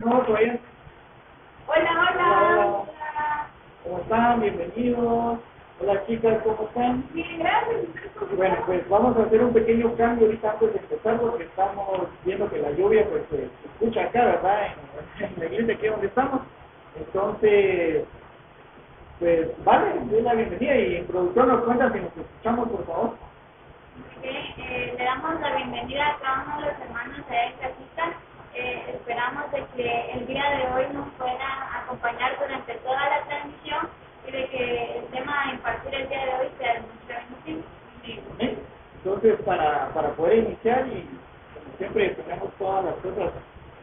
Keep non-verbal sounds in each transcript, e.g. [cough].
No, todavía. Hola, Hola, hola. ¿Cómo están? Bienvenidos. Hola chicas, ¿cómo están? Bien, gracias. Bueno, pues vamos a hacer un pequeño cambio ahorita antes de empezar porque estamos viendo que la lluvia pues se escucha acá, ¿verdad? En, en la iglesia aquí donde estamos. Entonces, pues vale, doy la bienvenida y en producción nos cuenta si nos escuchamos, por favor. Bien, eh, le damos la bienvenida a cada uno de los hermanos de esta cita. Eh, esperamos de que el día de hoy nos puedan acompañar durante toda la transmisión y de que el tema a impartir el día de hoy sea de. ¿Eh? Entonces, para, para poder iniciar y como siempre tenemos todas las cosas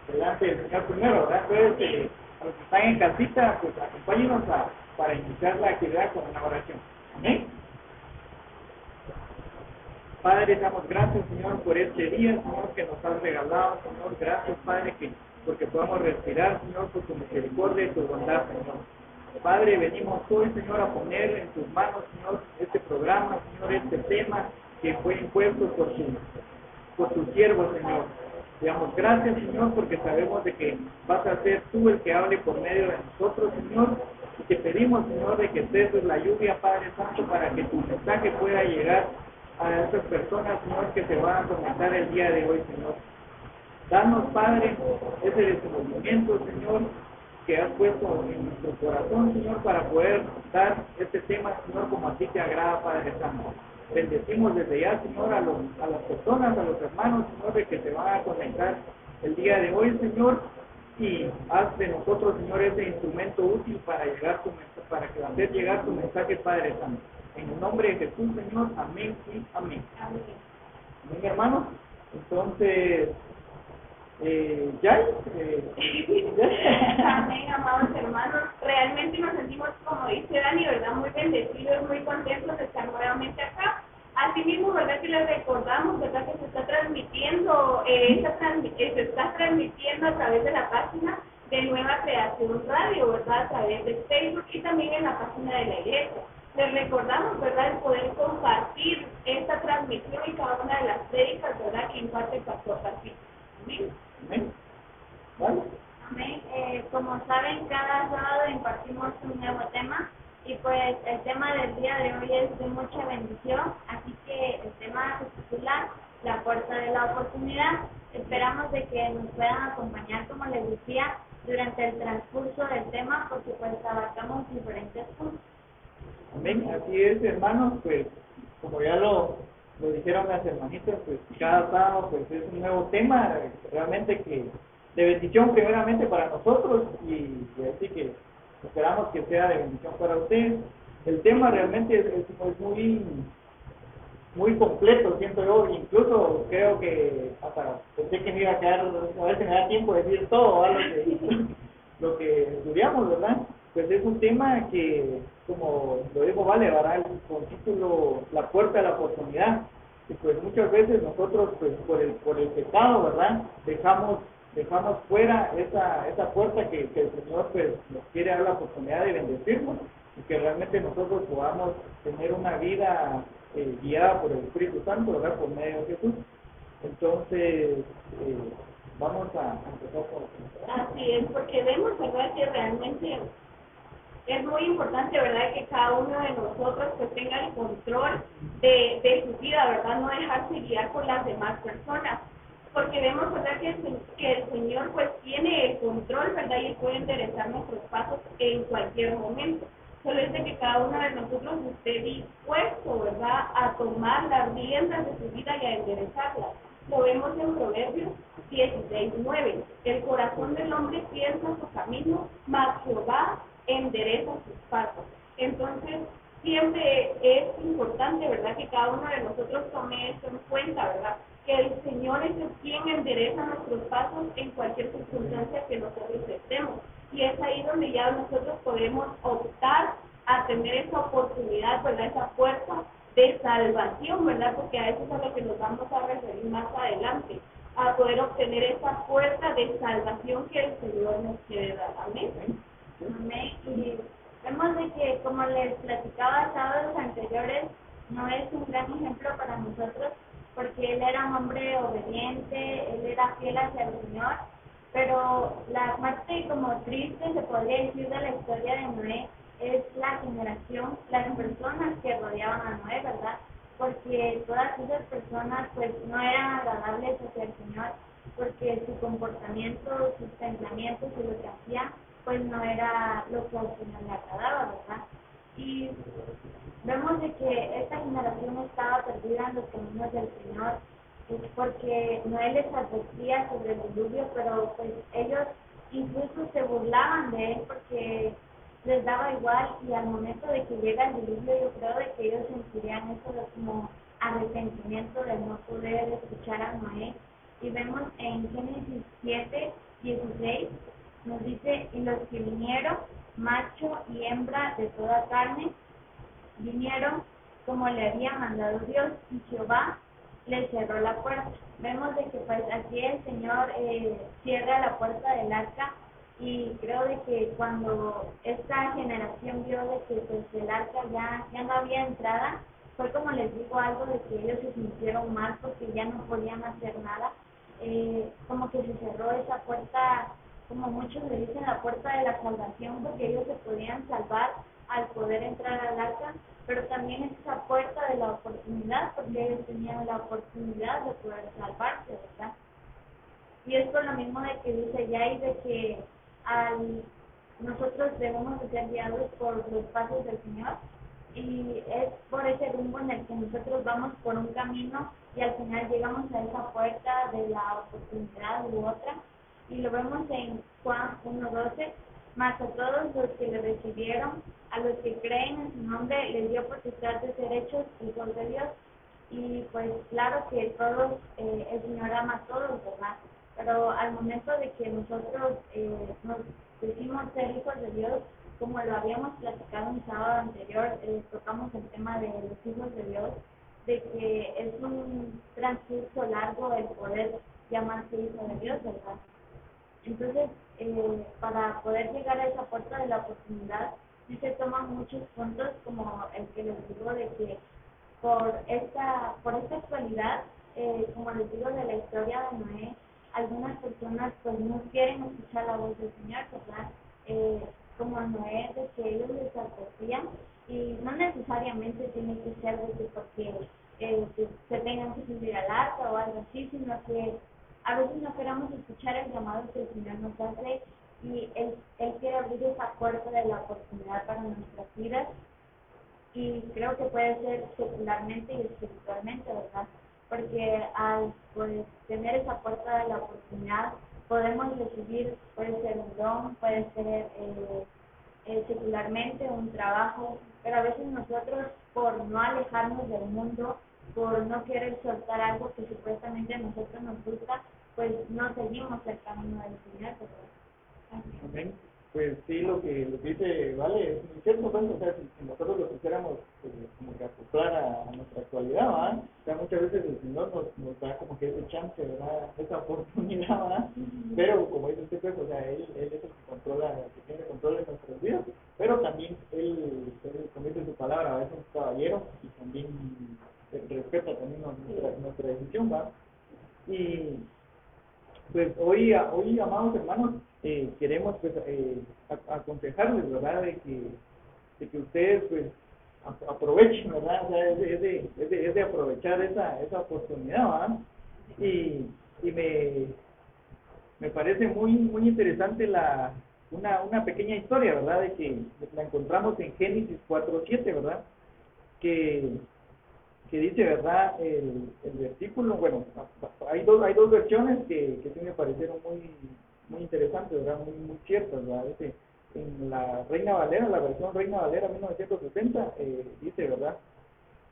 delante del Señor primero, ¿verdad? Entonces, eh, a los que están en casita, pues acompáñenos a, para iniciar la actividad con una oración. Amén. Padre, damos gracias, Señor, por este día, Señor, que nos has regalado, Señor. Gracias, Padre, que porque podamos respirar, Señor, por tu misericordia y tu bondad, Señor. Padre, venimos hoy, Señor, a poner en tus manos, Señor, este programa, Señor, este tema que fue impuesto por tu, por tu siervo, Señor. Damos gracias, Señor, porque sabemos de que vas a ser tú el que hable por medio de nosotros, Señor. Y te pedimos, Señor, de que ceses la lluvia, Padre Santo, para que tu mensaje pueda llegar a esas personas, Señor, que se van a conectar el día de hoy, Señor. Danos, Padre, ese desenvolvimiento, Señor, que has puesto en nuestro corazón, Señor, para poder dar este tema, Señor, como a ti te agrada, Padre Santo. Bendecimos desde ya, Señor, a, los, a las personas, a los hermanos, Señor, de que se van a conectar el día de hoy, Señor, y haz de nosotros, Señor, ese instrumento útil para llegar tu para que hacer llegar tu mensaje, Padre Santo. En el nombre de Jesús, Señor, amén y amén. Amén. Hermanos. Entonces, eh, ¿ya? Eh, Amén, amados hermanos. Realmente nos sentimos, como dice Dani, ¿verdad? Muy bendecidos, muy contentos de estar nuevamente acá. Asimismo, ¿verdad? Que les recordamos, ¿verdad? Que se está transmitiendo, eh, esta eh, se está transmitiendo a través de la página de Nueva Creación Radio, ¿verdad? A través de Facebook y también en la página de la iglesia. Les recordamos, ¿verdad? El poder compartir esta transmisión y cada una de las prédicas, ¿verdad? Que imparte el pastor Pacito. Amén. amén. ¿Vale? Amén. Eh, como saben, cada sábado impartimos un nuevo tema y pues el tema del día de hoy es de mucha bendición, así que el tema se titula La puerta de la oportunidad. Esperamos de que nos puedan acompañar, como les decía, durante el transcurso del tema, porque pues abarcamos diferentes puntos. Amén, así es, hermanos, pues como ya lo, lo dijeron las hermanitas, pues cada sábado pues es un nuevo tema, realmente que de bendición primeramente para nosotros y, así que esperamos que sea de bendición para ustedes. El tema realmente es, muy muy completo, siento yo, incluso creo que hasta pensé que me iba a quedar, a si me da tiempo de decir todo lo que, [laughs] lo que estudiamos, ¿verdad? Pues es un tema que, como lo dijo Vale, ¿verdad? Con título La puerta de la oportunidad. Y pues muchas veces nosotros, pues por el, por el pecado, ¿verdad? Dejamos dejamos fuera esa, esa puerta que, el Señor pues nos quiere dar la oportunidad de bendecirnos y que realmente nosotros podamos tener una vida eh, guiada por el Espíritu Santo, ¿verdad? Por medio de Jesús. Entonces, eh, vamos a a empezar por... Así es, porque vemos, ¿verdad?, que realmente es muy importante, ¿verdad?, que cada uno de nosotros pues tenga el control de, de su vida, ¿verdad?, no dejarse guiar por las demás personas. Porque vemos, ¿verdad?, que el, que el Señor pues tiene el control, ¿verdad?, y puede enderezar nuestros pasos en cualquier momento. Solo es de que cada uno de nosotros esté dispuesto, ¿verdad?, a tomar las riendas de su vida y a enderezarlas. Lo vemos en Proverbios 16, 9. El corazón del hombre piensa su camino, mas Jehová endereza sus pasos. Entonces, siempre es importante, ¿verdad?, que cada uno de nosotros tome esto en cuenta, ¿verdad? Que el Señor es el quien endereza nuestros pasos en cualquier circunstancia que nosotros estemos. Y es ahí donde ya nosotros podemos optar a tener esa oportunidad, ¿verdad? Esa puerta de salvación, ¿verdad? Porque a eso es a lo que nos vamos a referir más adelante, a poder obtener esa puerta de salvación que el Señor nos quiere dar. Amén. Amén. Y vemos de que, como les platicaba sábados anteriores, no es un gran ejemplo para nosotros porque él era un hombre obediente, él era fiel hacia el Señor Pero la parte como triste, se podría decir, de la historia de Noé es la generación, las personas que rodeaban a Noé, ¿verdad? Porque todas esas personas pues no eran agradables hacia el Señor, porque su comportamiento, sus pensamientos y lo que hacían pues no era lo que al Señor le agradaba, ¿verdad? Y vemos de que esta generación estaba perdida en los caminos del Señor, pues, porque Noé les advertía sobre el diluvio, pero pues ellos incluso se burlaban de él porque les daba igual y al momento de que llega el diluvio yo creo de que ellos sentirían eso como arrepentimiento de no poder escuchar a Noé. Y vemos en Génesis 7, 16, nos dice, y los que vinieron, macho y hembra de toda carne, vinieron como le había mandado Dios y Jehová le cerró la puerta. Vemos de que pues aquí el Señor eh, cierra la puerta del arca y creo de que cuando esta generación vio de que pues el arca ya, ya no había entrada, fue como les digo algo de que ellos se sintieron mal porque ya no podían hacer nada, eh, como que se cerró esa puerta, como muchos le dicen la puerta de la salvación porque ellos se podían salvar al poder entrar al arca, pero también es esa puerta de la oportunidad porque ellos tenían la oportunidad de poder salvarse, ¿verdad? Y es por lo mismo de que dice ya y de que al, nosotros debemos de ser guiados por los pasos del Señor y es por ese rumbo en el que nosotros vamos por un camino y al final llegamos a esa puerta de la oportunidad u otra y lo vemos en Juan 1.12 más a todos los que le recibieron, a los que creen en su nombre, les dio potestad de ser hechos hijos de Dios. Y pues claro que todos, eh, el Señor ama a todos, ¿verdad? pero al momento de que nosotros eh, nos decimos ser hijos de Dios, como lo habíamos platicado un sábado anterior, eh, tocamos el tema de los hijos de Dios, de que es un transcurso largo el poder llamarse hijo de Dios, ¿verdad? Entonces, eh, para poder llegar a esa puerta de la oportunidad, sí se toman muchos puntos, como el que les digo, de que por esta, por esta actualidad, eh, como les digo, de la historia de Noé, algunas personas pues no quieren escuchar la voz del Señor, ¿verdad? Eh, como Noé, de que ellos les advertían y no necesariamente tiene que ser de que porque eh, se tengan que subir al arca o algo así, sino que a veces no queremos escuchar el llamado que el Señor nos hace y Él, él quiere abrir esa puerta de la oportunidad para nuestras vidas y creo que puede ser secularmente y espiritualmente, ¿verdad? porque al pues, tener esa puerta de la oportunidad podemos recibir, puede ser un don, puede ser eh, eh, secularmente un trabajo, pero a veces nosotros por no alejarnos del mundo, por no querer soltar algo que supuestamente a nosotros nos gusta, pues no seguimos el camino del Señor. Amén pues sí, lo que, lo que dice, vale, es cierto, pues, o sea, si, nosotros lo quisiéramos pues, como que acoplar a, nuestra actualidad, ¿verdad? O sea, muchas veces el Señor nos, nos da como que ese chance, ¿verdad? Esa oportunidad, ¿verdad? Pero, como dice usted, pues, o sea, Él, él es el que controla, el que tiene control de nuestras vidas, pero también Él, él como dice su palabra, es un caballero y también respeta también nuestra, nuestra decisión, ¿verdad? Y, pues, hoy, hoy, amados hermanos, eh, queremos pues, eh, aconsejarles, ¿verdad? De que, de que ustedes pues aprovechen, ¿verdad? O sea, es de, es de, es de, aprovechar esa, esa oportunidad, ¿verdad? Y, y me, me parece muy, muy interesante la, una, una pequeña historia, ¿verdad? De que la encontramos en Génesis 4.7, ¿verdad? Que, que dice, ¿verdad? El, versículo, bueno, hay dos, hay dos versiones que, que sí me parecieron muy, muy interesante, ¿verdad? Muy, muy ciertas, ¿verdad? en la Reina Valera, la versión Reina Valera 1960, eh, dice, ¿verdad?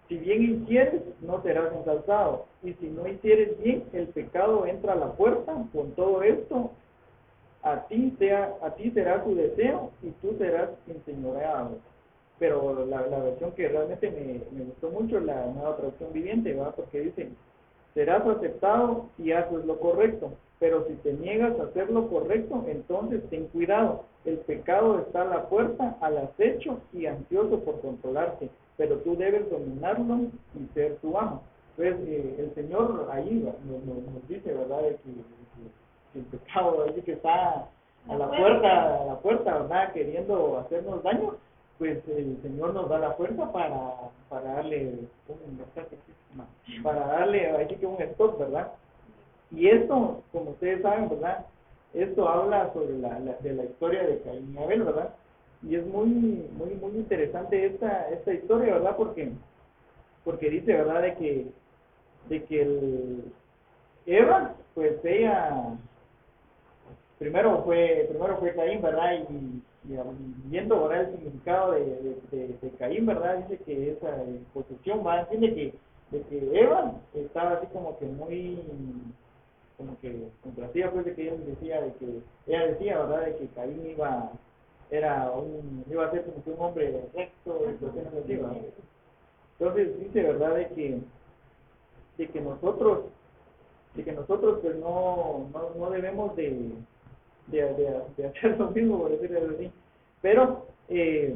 Si bien hicieres, no serás ensalzado, y si no hicieres bien, el pecado entra a la puerta, con todo esto, a ti, sea, a ti será tu deseo y tú serás enseñoreado. Pero la, la versión que realmente me, me gustó mucho, la nueva traducción viviente, ¿verdad? Porque dice, serás aceptado si haces lo correcto, pero si te niegas a hacer lo correcto, entonces ten cuidado. El pecado está a la puerta, al acecho y ansioso por controlarte, pero tú debes dominarlo y ser tu amo. Pues eh, el Señor ahí nos, nos, dice, ¿verdad?, de que, el pecado ahí que está a la puerta, a la puerta, ¿verdad? Queriendo hacernos daño, pues el Señor nos da la fuerza para, para darle para darle así que un stop, ¿verdad? Y esto, como ustedes saben, ¿verdad? Esto habla sobre la, de la historia de Caín y Abel, ¿verdad? Y es muy, muy, muy interesante esta, esta historia, ¿verdad? Porque, porque dice, ¿verdad? De que, de que el Eva, pues ella primero fue primero fue Caín, ¿verdad? Y, viendo ahora el significado de, de, Caín, ¿verdad? Dice que esa posesión, va, entiende que, de que Eva estaba así como que muy como que complacida pues de que ella decía de que ella decía verdad de que Caín iba era un iba a ser como que un hombre recto y entonces dice verdad de que de que nosotros de que nosotros pues no no, no debemos de de, de, de hacer lo mismo, por decirlo así. Pero eh,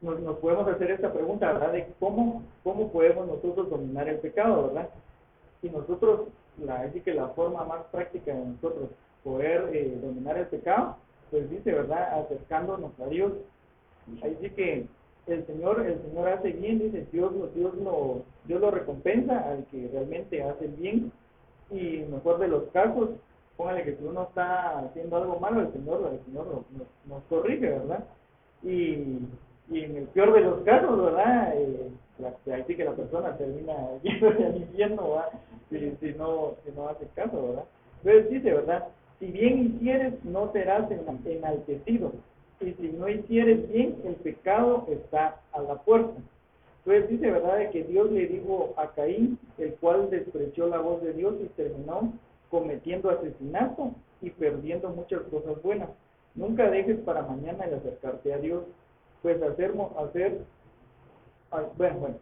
nos, nos, podemos hacer esta pregunta, ¿verdad? De cómo, cómo podemos nosotros dominar el pecado, ¿verdad? Y nosotros, la, que la forma más práctica de nosotros poder eh, dominar el pecado, pues dice, ¿verdad? Acercándonos a Dios. Ahí sí que el Señor, el Señor hace bien, dice Dios, Dios lo, Dios lo recompensa al que realmente hace bien y mejor de los casos, póngale que si uno está haciendo algo malo, el Señor, el Señor nos, corrige, ¿verdad? Y, y, en el peor de los casos, ¿verdad? Eh, ahí sí que la persona termina [laughs] yendo al infierno, ¿verdad? Si, si, no, si no hace caso, ¿verdad? Entonces dice, ¿verdad? Si bien hicieres, no serás enaltecido. Y si no hicieres bien, el pecado está a la puerta. Entonces dice, ¿verdad?, de que Dios le dijo a Caín, el cual despreció la voz de Dios y terminó cometiendo asesinato y perdiendo muchas cosas buenas. Nunca dejes para mañana el acercarte a Dios, pues hacer, hacer bueno, bueno,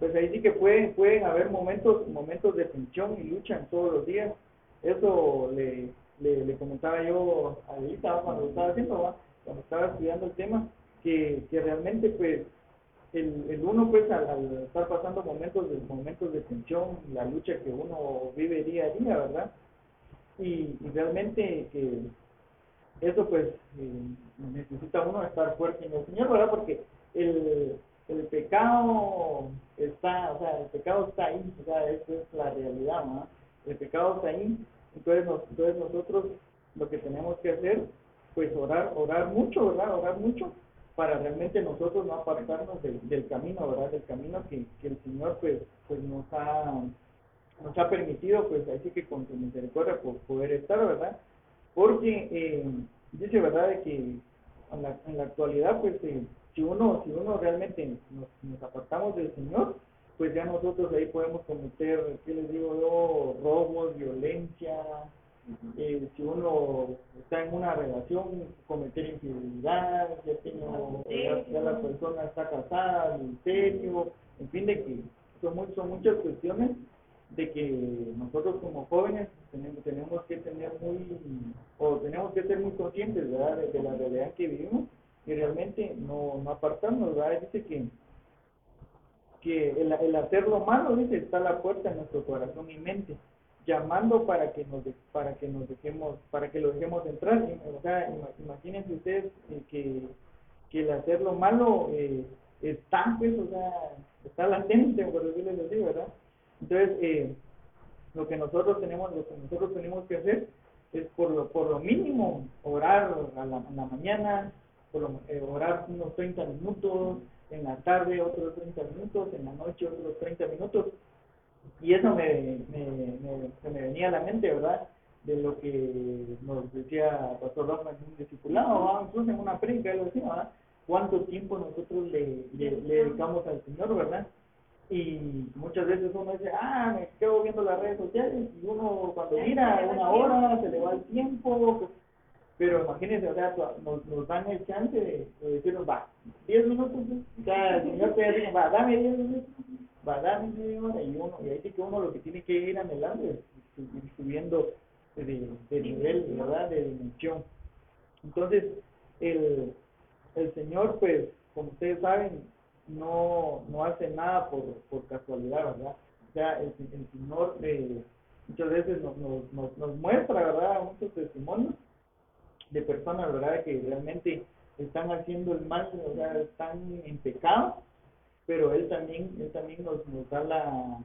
pues ahí sí que pueden, pueden haber momentos, momentos de tensión y lucha en todos los días. Eso le, le, comentaba yo a Elisa cuando estaba haciendo, cuando estaba estudiando el tema, que, que realmente pues el, el uno pues al, estar pasando momentos de momentos de tensión, la lucha que uno vive día a día, ¿verdad? Y, realmente que eso pues eh, necesita uno estar fuerte en el Señor, ¿verdad? Porque el, el pecado está, o sea, el pecado está ahí, o sea, esa es la realidad, ¿no? El pecado está ahí, entonces, entonces nosotros lo que tenemos que hacer, pues orar, orar mucho, ¿verdad? Orar mucho para realmente nosotros no apartarnos del, del camino, ¿verdad? Del camino que, que el Señor pues, pues nos ha nos ha permitido, pues así que con su misericordia por poder estar, ¿verdad? Porque eh, dice, ¿verdad?, de que en la, en la actualidad, pues eh, si uno si uno realmente nos, apartamos del Señor, pues ya nosotros ahí podemos cometer, ¿qué les digo yo?, robos, violencia, eh, si uno está en una relación, cometer infidelidad, ya, tiene, ya, la persona está casada, ministerio, en fin, de que son, son muchas cuestiones de que nosotros como jóvenes tenemos, tenemos que tener muy, o tenemos que ser muy conscientes ¿verdad? De, la realidad que vivimos y realmente no, no apartarnos, ¿verdad? Dice que, que el, el hacer lo malo, dice, está a la puerta en nuestro corazón y mente, llamando para que nos, para que nos dejemos, para que lo dejemos entrar. O sea, imagínense ustedes eh, que, que el hacer lo malo eh, está, pues, o sea, está latente, por decirlo así, ¿verdad? Entonces, eh, lo que nosotros tenemos, lo que nosotros tenemos que hacer es por lo, por lo mínimo orar a la, mañana, por eh, orar unos 30 minutos, en la tarde otros 30 minutos, en la noche otros 30 minutos. Y eso me, me, se me venía a la mente, ¿verdad? De lo que nos decía Pastor Rafa en un discipulado, incluso en una predica, él decía, ¿verdad? ¿Cuánto tiempo nosotros le dedicamos al Señor, verdad? Y muchas veces uno dice, ah, me quedo viendo las redes sociales y uno cuando mira una hora se le va el tiempo, pero imagínense, o sea, nos, nos dan el chance de, decirnos, va, 10 minutos, o sea, el Señor te dice, va, dame 10 minutos, va, dame media hora y uno, y ahí sí que uno lo que tiene que ir adelante es ir subiendo de, de nivel, ¿verdad?, de dimensión. Entonces, el, el Señor, pues, como ustedes saben, no, no hace nada por, por casualidad, ¿verdad? O sea, el, el Señor, eh, muchas veces nos, nos, nos, muestra, ¿verdad?, muchos testimonios de personas, ¿verdad?, que realmente están haciendo el mal, ¿verdad? están en pecado, pero Él también, él también nos, nos da la,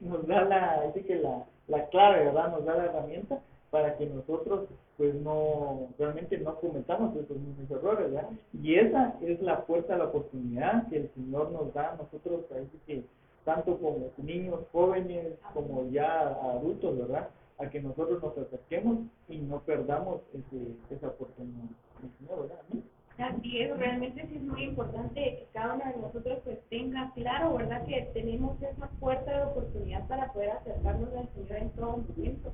nos da la, que la, la clave, ¿verdad?, nos da la herramienta para que nosotros pues no realmente no cometamos esos mismos errores ¿verdad? y esa es la puerta a la oportunidad que el Señor nos da a nosotros así que tanto como niños jóvenes como ya adultos verdad a que nosotros nos acerquemos y no perdamos ese, esa oportunidad ¿verdad? Así es, realmente sí es muy importante que cada uno de nosotros pues tenga claro, ¿verdad? Que tenemos esa puerta de oportunidad para poder acercarnos al Señor en todo momento.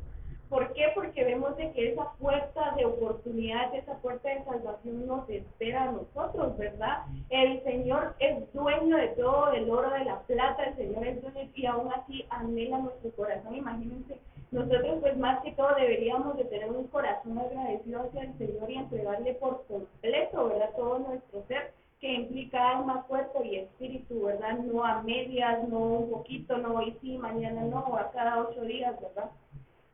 ¿Por qué? Porque vemos de que esa puerta de oportunidad, esa puerta de salvación nos espera a nosotros, ¿verdad? El Señor es dueño de todo, del oro, de la plata, el Señor es dueño y aún así anhela nuestro corazón. Imagínense, nosotros pues más que todo deberíamos de tener un corazón agradecido hacia el Señor y entregarle por completo, ¿verdad? Todo nuestro ser que implica alma, cuerpo y espíritu, ¿verdad? No a medias, no un poquito, no hoy sí, mañana no, a cada ocho días, ¿verdad?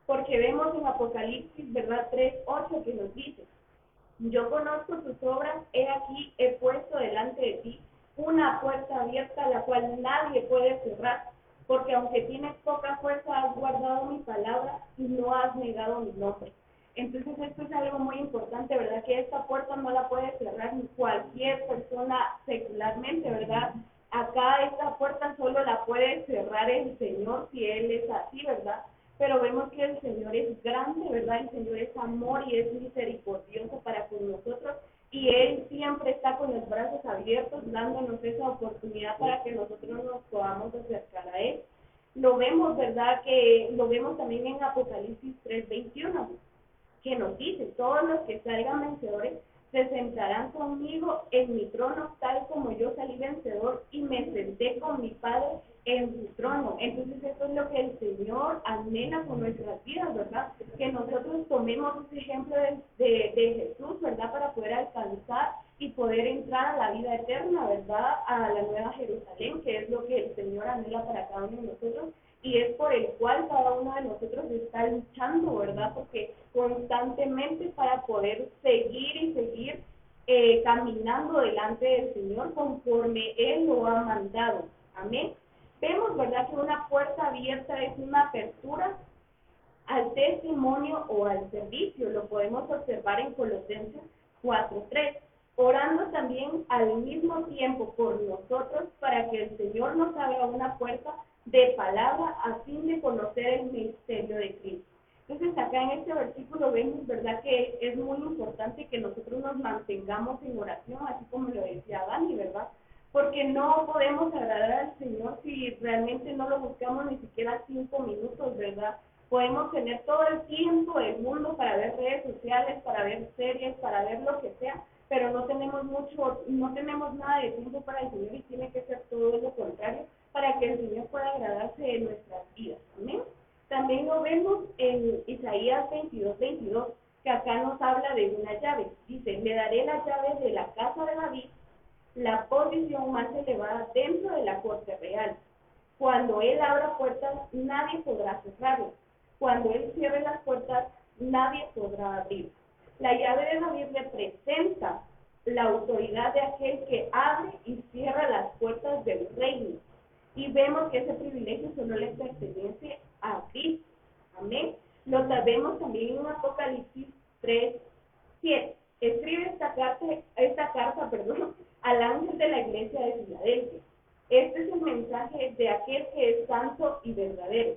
Porque vemos en Apocalipsis, ¿verdad? 3.8 que nos dice, yo conozco tus obras, he aquí, he puesto delante de ti una puerta abierta la cual nadie puede cerrar, porque aunque tienes poca fuerza, has guardado mi palabra y no has negado mi nombre. Entonces esto es algo muy importante, ¿verdad? Que esta puerta no la puede cerrar ni cualquier persona secularmente, ¿verdad? Acá esta puerta solo la puede cerrar el Señor si Él es así, ¿verdad? Pero vemos que el Señor es grande, ¿verdad? El Señor es amor y es misericordioso para con nosotros y Él siempre está con los brazos abiertos dándonos esa oportunidad para que nosotros nos podamos acercar a Él. Lo vemos, ¿verdad? Que lo vemos también en Apocalipsis 3:21, que nos dice, todos los que salgan vencedores se sentarán conmigo en mi trono, tal como yo salí vencedor y me senté con mi Padre en su trono. Entonces eso es lo que el Señor anhela con nuestras vidas, ¿verdad? Que nosotros tomemos ese ejemplo de, de, Jesús, ¿verdad? Para poder alcanzar y poder entrar a la vida eterna, ¿verdad? A la nueva Jerusalén, que es lo que el Señor anhela para cada uno de nosotros y es por el cual cada uno de nosotros está luchando, ¿verdad? Porque constantemente para poder seguir y seguir eh, caminando delante del Señor conforme Él lo ha mandado. Amén. Vemos, ¿verdad?, que una puerta abierta es una apertura al testimonio o al servicio. Lo podemos observar en Colosenses 4.3. Orando también al mismo tiempo por nosotros para que el Señor nos abra una puerta de palabra a fin de conocer el misterio de Cristo. Entonces acá en este versículo vemos, ¿verdad?, que es muy importante que nosotros nos mantengamos en oración, así como lo decía Dani, ¿verdad? Porque no podemos agradar al Señor si realmente no lo buscamos ni siquiera cinco minutos, ¿verdad? Podemos tener todo el tiempo del mundo para ver redes sociales, para ver series, para ver lo que sea, pero no tenemos mucho, no tenemos nada de tiempo para el Señor y tiene que ser todo lo contrario para que el Señor pueda agradarse de nuestras vidas. Amén. También lo vemos en Isaías 22, 22, que acá nos habla de una llave. Dice, le daré las llaves de la casa de David, la posición más elevada dentro de la corte real. Cuando él abra puertas, nadie podrá cerrarlas. Cuando él cierre las puertas, nadie podrá abrir. La llave de David representa la autoridad de aquel que abre y cierra las puertas del reino y vemos que ese privilegio solo le pertenece a Cristo. Amén. Lo sabemos también en Apocalipsis 3, 7. Escribe esta carta, esta carta perdón, al ángel de la iglesia de Filadelfia. Este es el mensaje de aquel que es santo y verdadero.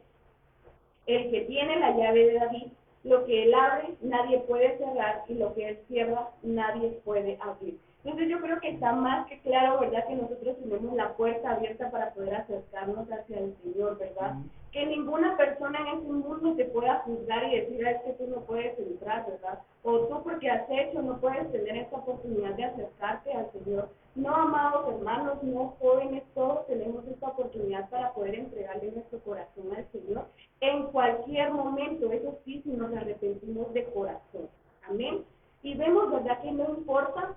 El que tiene la llave de David, lo que él abre, nadie puede cerrar, y lo que él cierra, nadie puede abrir. Entonces yo creo que está más que claro, ¿verdad? Que nosotros tenemos la puerta abierta para poder acercarnos hacia el Señor, ¿verdad? Que ninguna persona en ese mundo te pueda juzgar y decir, es que tú no puedes entrar, ¿verdad? O tú porque has hecho no puedes tener esta oportunidad de acercarte al Señor. No, amados hermanos, no jóvenes, todos tenemos esta oportunidad para poder entregarle nuestro corazón al Señor en cualquier momento, eso sí, si nos arrepentimos de corazón. Amén. Y vemos, ¿verdad? Que no importa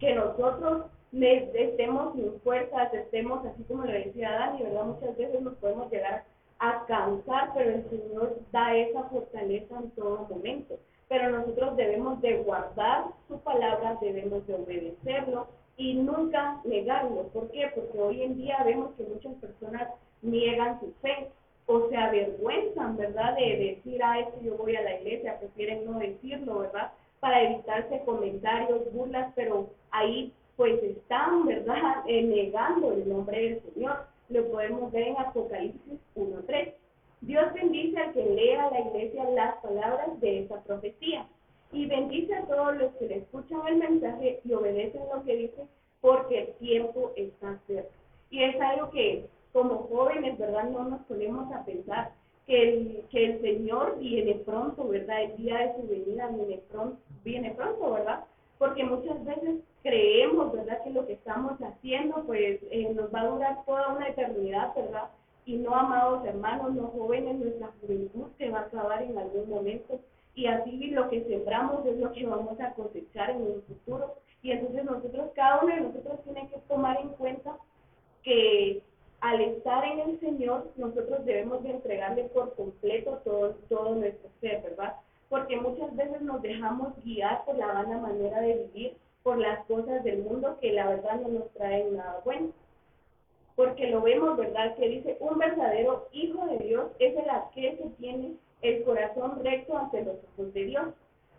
que nosotros estemos sin fuerzas, estemos así como lo decía Dani, ¿verdad? Muchas veces nos podemos llegar a cansar, pero el Señor da esa fortaleza en todo momento. Pero nosotros debemos de guardar su palabra, debemos de obedecerlo y nunca negarlo. ¿Por qué? Porque hoy en día vemos que muchas personas niegan su fe o se avergüenzan, ¿verdad? De decir, es que yo voy a la iglesia, prefieren no decirlo, ¿verdad? Para evitarse comentarios, burlas, pero ahí pues están, ¿verdad? [laughs] Eh, negando el nombre del Señor. Lo podemos ver en Apocalipsis 1.3. Dios bendice al que lea a la iglesia las palabras de esa profecía y bendice a todos los que le escuchan el mensaje y obedecen lo que dice porque el tiempo está cerca. Y es algo que como jóvenes, ¿verdad? No nos ponemos a pensar que el, que el Señor viene pronto, ¿verdad? El día de su venida viene pronto, viene pronto, ¿verdad? Porque muchas veces creemos, ¿verdad? Que lo que estamos haciendo, pues, eh, nos va a durar toda una eternidad, ¿verdad? Y no, amados hermanos, no jóvenes, nuestra juventud se va a acabar en algún momento. Y así lo que sembramos es lo que vamos a cosechar en el futuro. Y entonces nosotros, cada uno de nosotros tiene que tomar en cuenta que al estar en el Señor, nosotros debemos de entregarle por completo todo, todo nuestro ser, ¿verdad? Porque muchas veces nos dejamos guiar por la vana manera de vivir, por las cosas del mundo que la verdad no nos traen nada bueno. Porque lo vemos, ¿verdad? Que dice, un verdadero hijo de Dios es el aquel que tiene el corazón recto ante los ojos de Dios.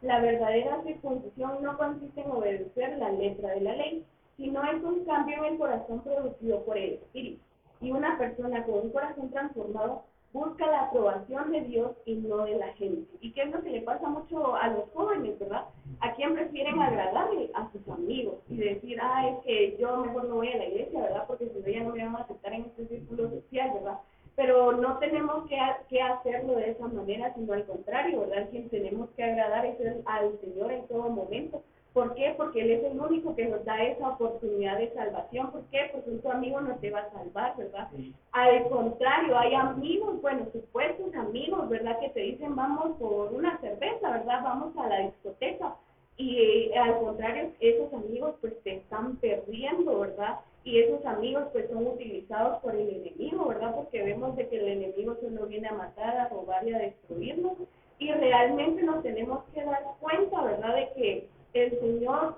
La verdadera circuncisión no consiste en obedecer la letra de la ley, sino es un cambio en el corazón producido por el Espíritu. Y una persona con un corazón transformado busca la aprobación de Dios y no de la gente. ¿Y qué es lo que le pasa mucho a los jóvenes, verdad? A quien prefieren agradarle a sus amigos y decir, ah, es que yo mejor no voy a la iglesia, ¿verdad? Porque si no, ya no me van a aceptar en este círculo social, ¿verdad? Pero no tenemos que, que hacerlo de esa manera, sino al contrario, ¿verdad? Quien tenemos que agradar es al Señor en todo momento ¿Por qué? Porque Él es el único que nos da esa oportunidad de salvación. ¿Por qué? Porque un tu amigo no te va a salvar, ¿verdad? Al contrario, hay amigos, bueno, supuestos amigos, ¿verdad? Que te dicen vamos por una cerveza, ¿verdad? Vamos a la discoteca. Y eh, al contrario, esos amigos pues te están perdiendo, ¿verdad? Y esos amigos pues son utilizados por el enemigo, ¿verdad? Porque vemos de que el enemigo solo viene a matar, a robar y a destruirnos. Y realmente nos tenemos que dar cuenta, ¿verdad? De que el Señor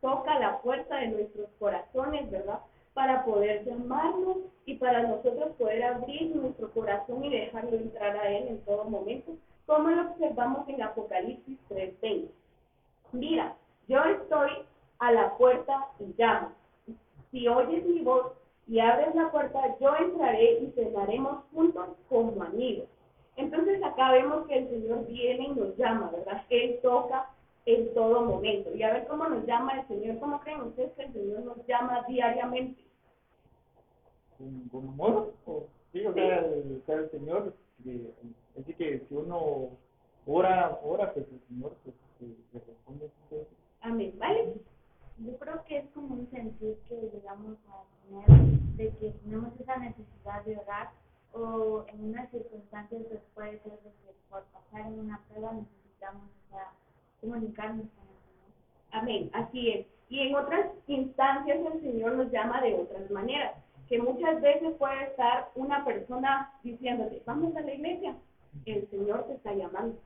toca la puerta de nuestros corazones, ¿verdad? Para poder llamarnos y para nosotros poder abrir nuestro corazón y dejarlo entrar a Él en todo momento, como lo observamos en Apocalipsis 3:20. Mira, yo estoy a la puerta y llamo. Si oyes mi voz y abres la puerta, yo entraré y cenaremos juntos como amigos. Entonces acá vemos que el Señor viene y nos llama, ¿verdad? Él toca en todo momento. Y a ver cómo nos llama el Señor. ¿Cómo creen ustedes que el Señor nos llama diariamente? ¿Con amor? ¿O, sí, o sea, el, el Señor, decir, que si uno ora, ora, pues el Señor pues, le responde. Amén, ¿vale? Yo creo que es como un sentir que llegamos a tener de que tenemos esa necesidad de orar o en unas circunstancias pues puede ser de que por pasar en una prueba necesitamos esa comunicarnos. Amén, así es. Y en otras instancias el Señor nos llama de otras maneras, que muchas veces puede estar una persona diciéndote, vamos a la iglesia, el Señor te está llamando.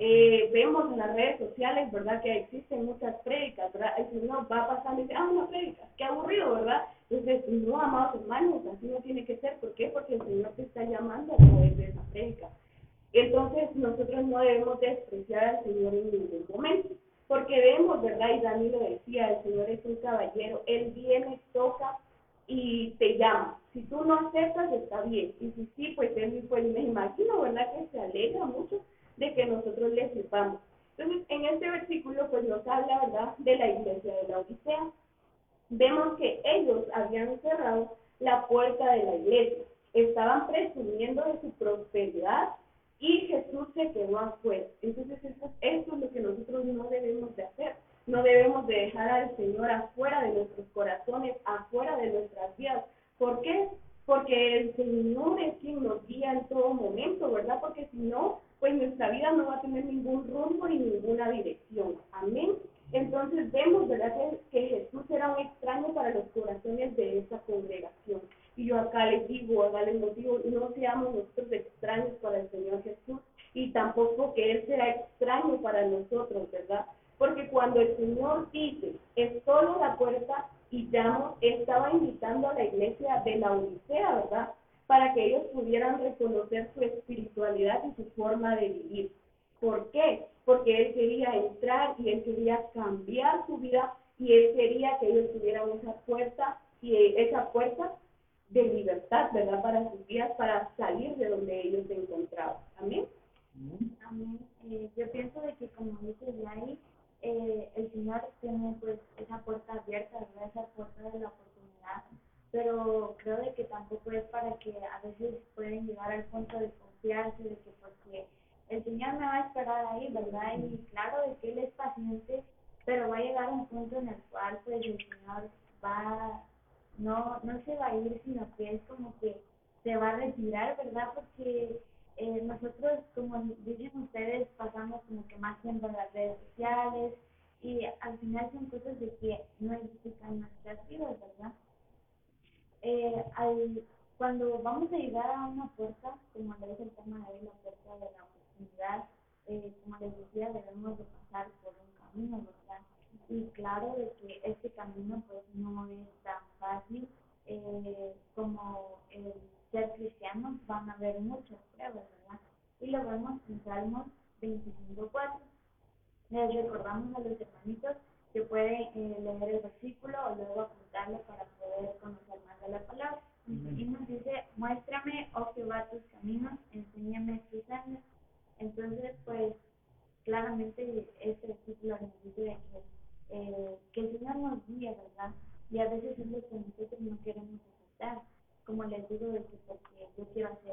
Eh, vemos en las redes sociales, ¿verdad? Que existen muchas prédicas, ¿verdad? El Señor va pasando y dice, ah, una prédica, qué aburrido, ¿verdad? Entonces, no, amados hermanos, así no tiene que ser. ¿Por qué? Porque el Señor te está llamando a través de esa prédica. Entonces nosotros no debemos despreciar al Señor en ningún momento, porque vemos, ¿verdad? Y Dani lo decía, el Señor es un caballero, Él viene, toca y te llama. Si tú no aceptas, está bien. Y si sí, pues Él, pues me imagino, ¿verdad? Que se alegra mucho de que nosotros le sepamos. Entonces, en este versículo, pues nos habla, ¿verdad? De la iglesia de la Odisea. Vemos que ellos habían cerrado la puerta de la iglesia. Estaban presumiendo de su prosperidad y Jesús se quedó afuera. Entonces eso, es lo que nosotros no debemos de hacer. No debemos de dejar al Señor afuera de nuestros corazones, afuera de nuestras vidas. ¿Por qué? Porque el Señor es quien nos guía en todo momento, ¿verdad? Porque si no, pues nuestra vida no va a tener ningún rumbo ni ninguna dirección. Amén. Entonces vemos, ¿verdad? Que, que Jesús era un extraño para los corazones de esa congregación. Y yo acá les digo, acá les motivo, no seamos nosotros extraños para el Señor Jesús y tampoco que Él sea extraño para nosotros.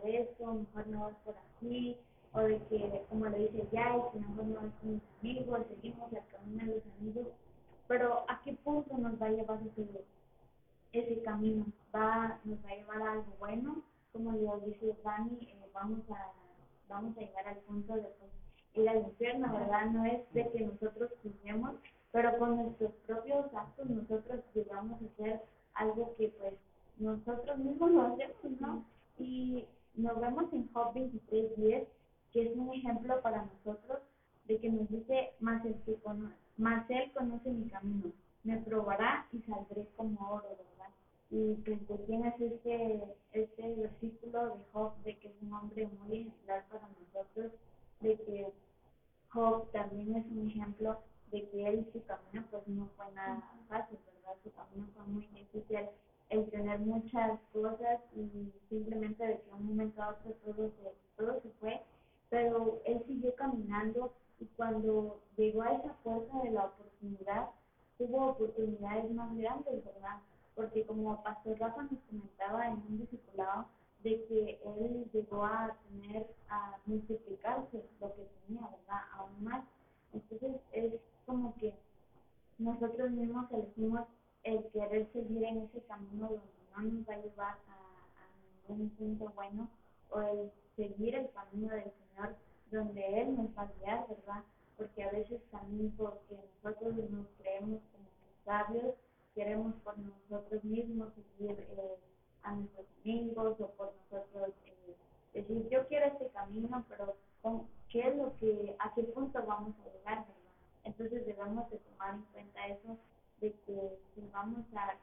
esto, mejor no vas por aquí, o de que, como lo dices, ya, y que mejor no vas con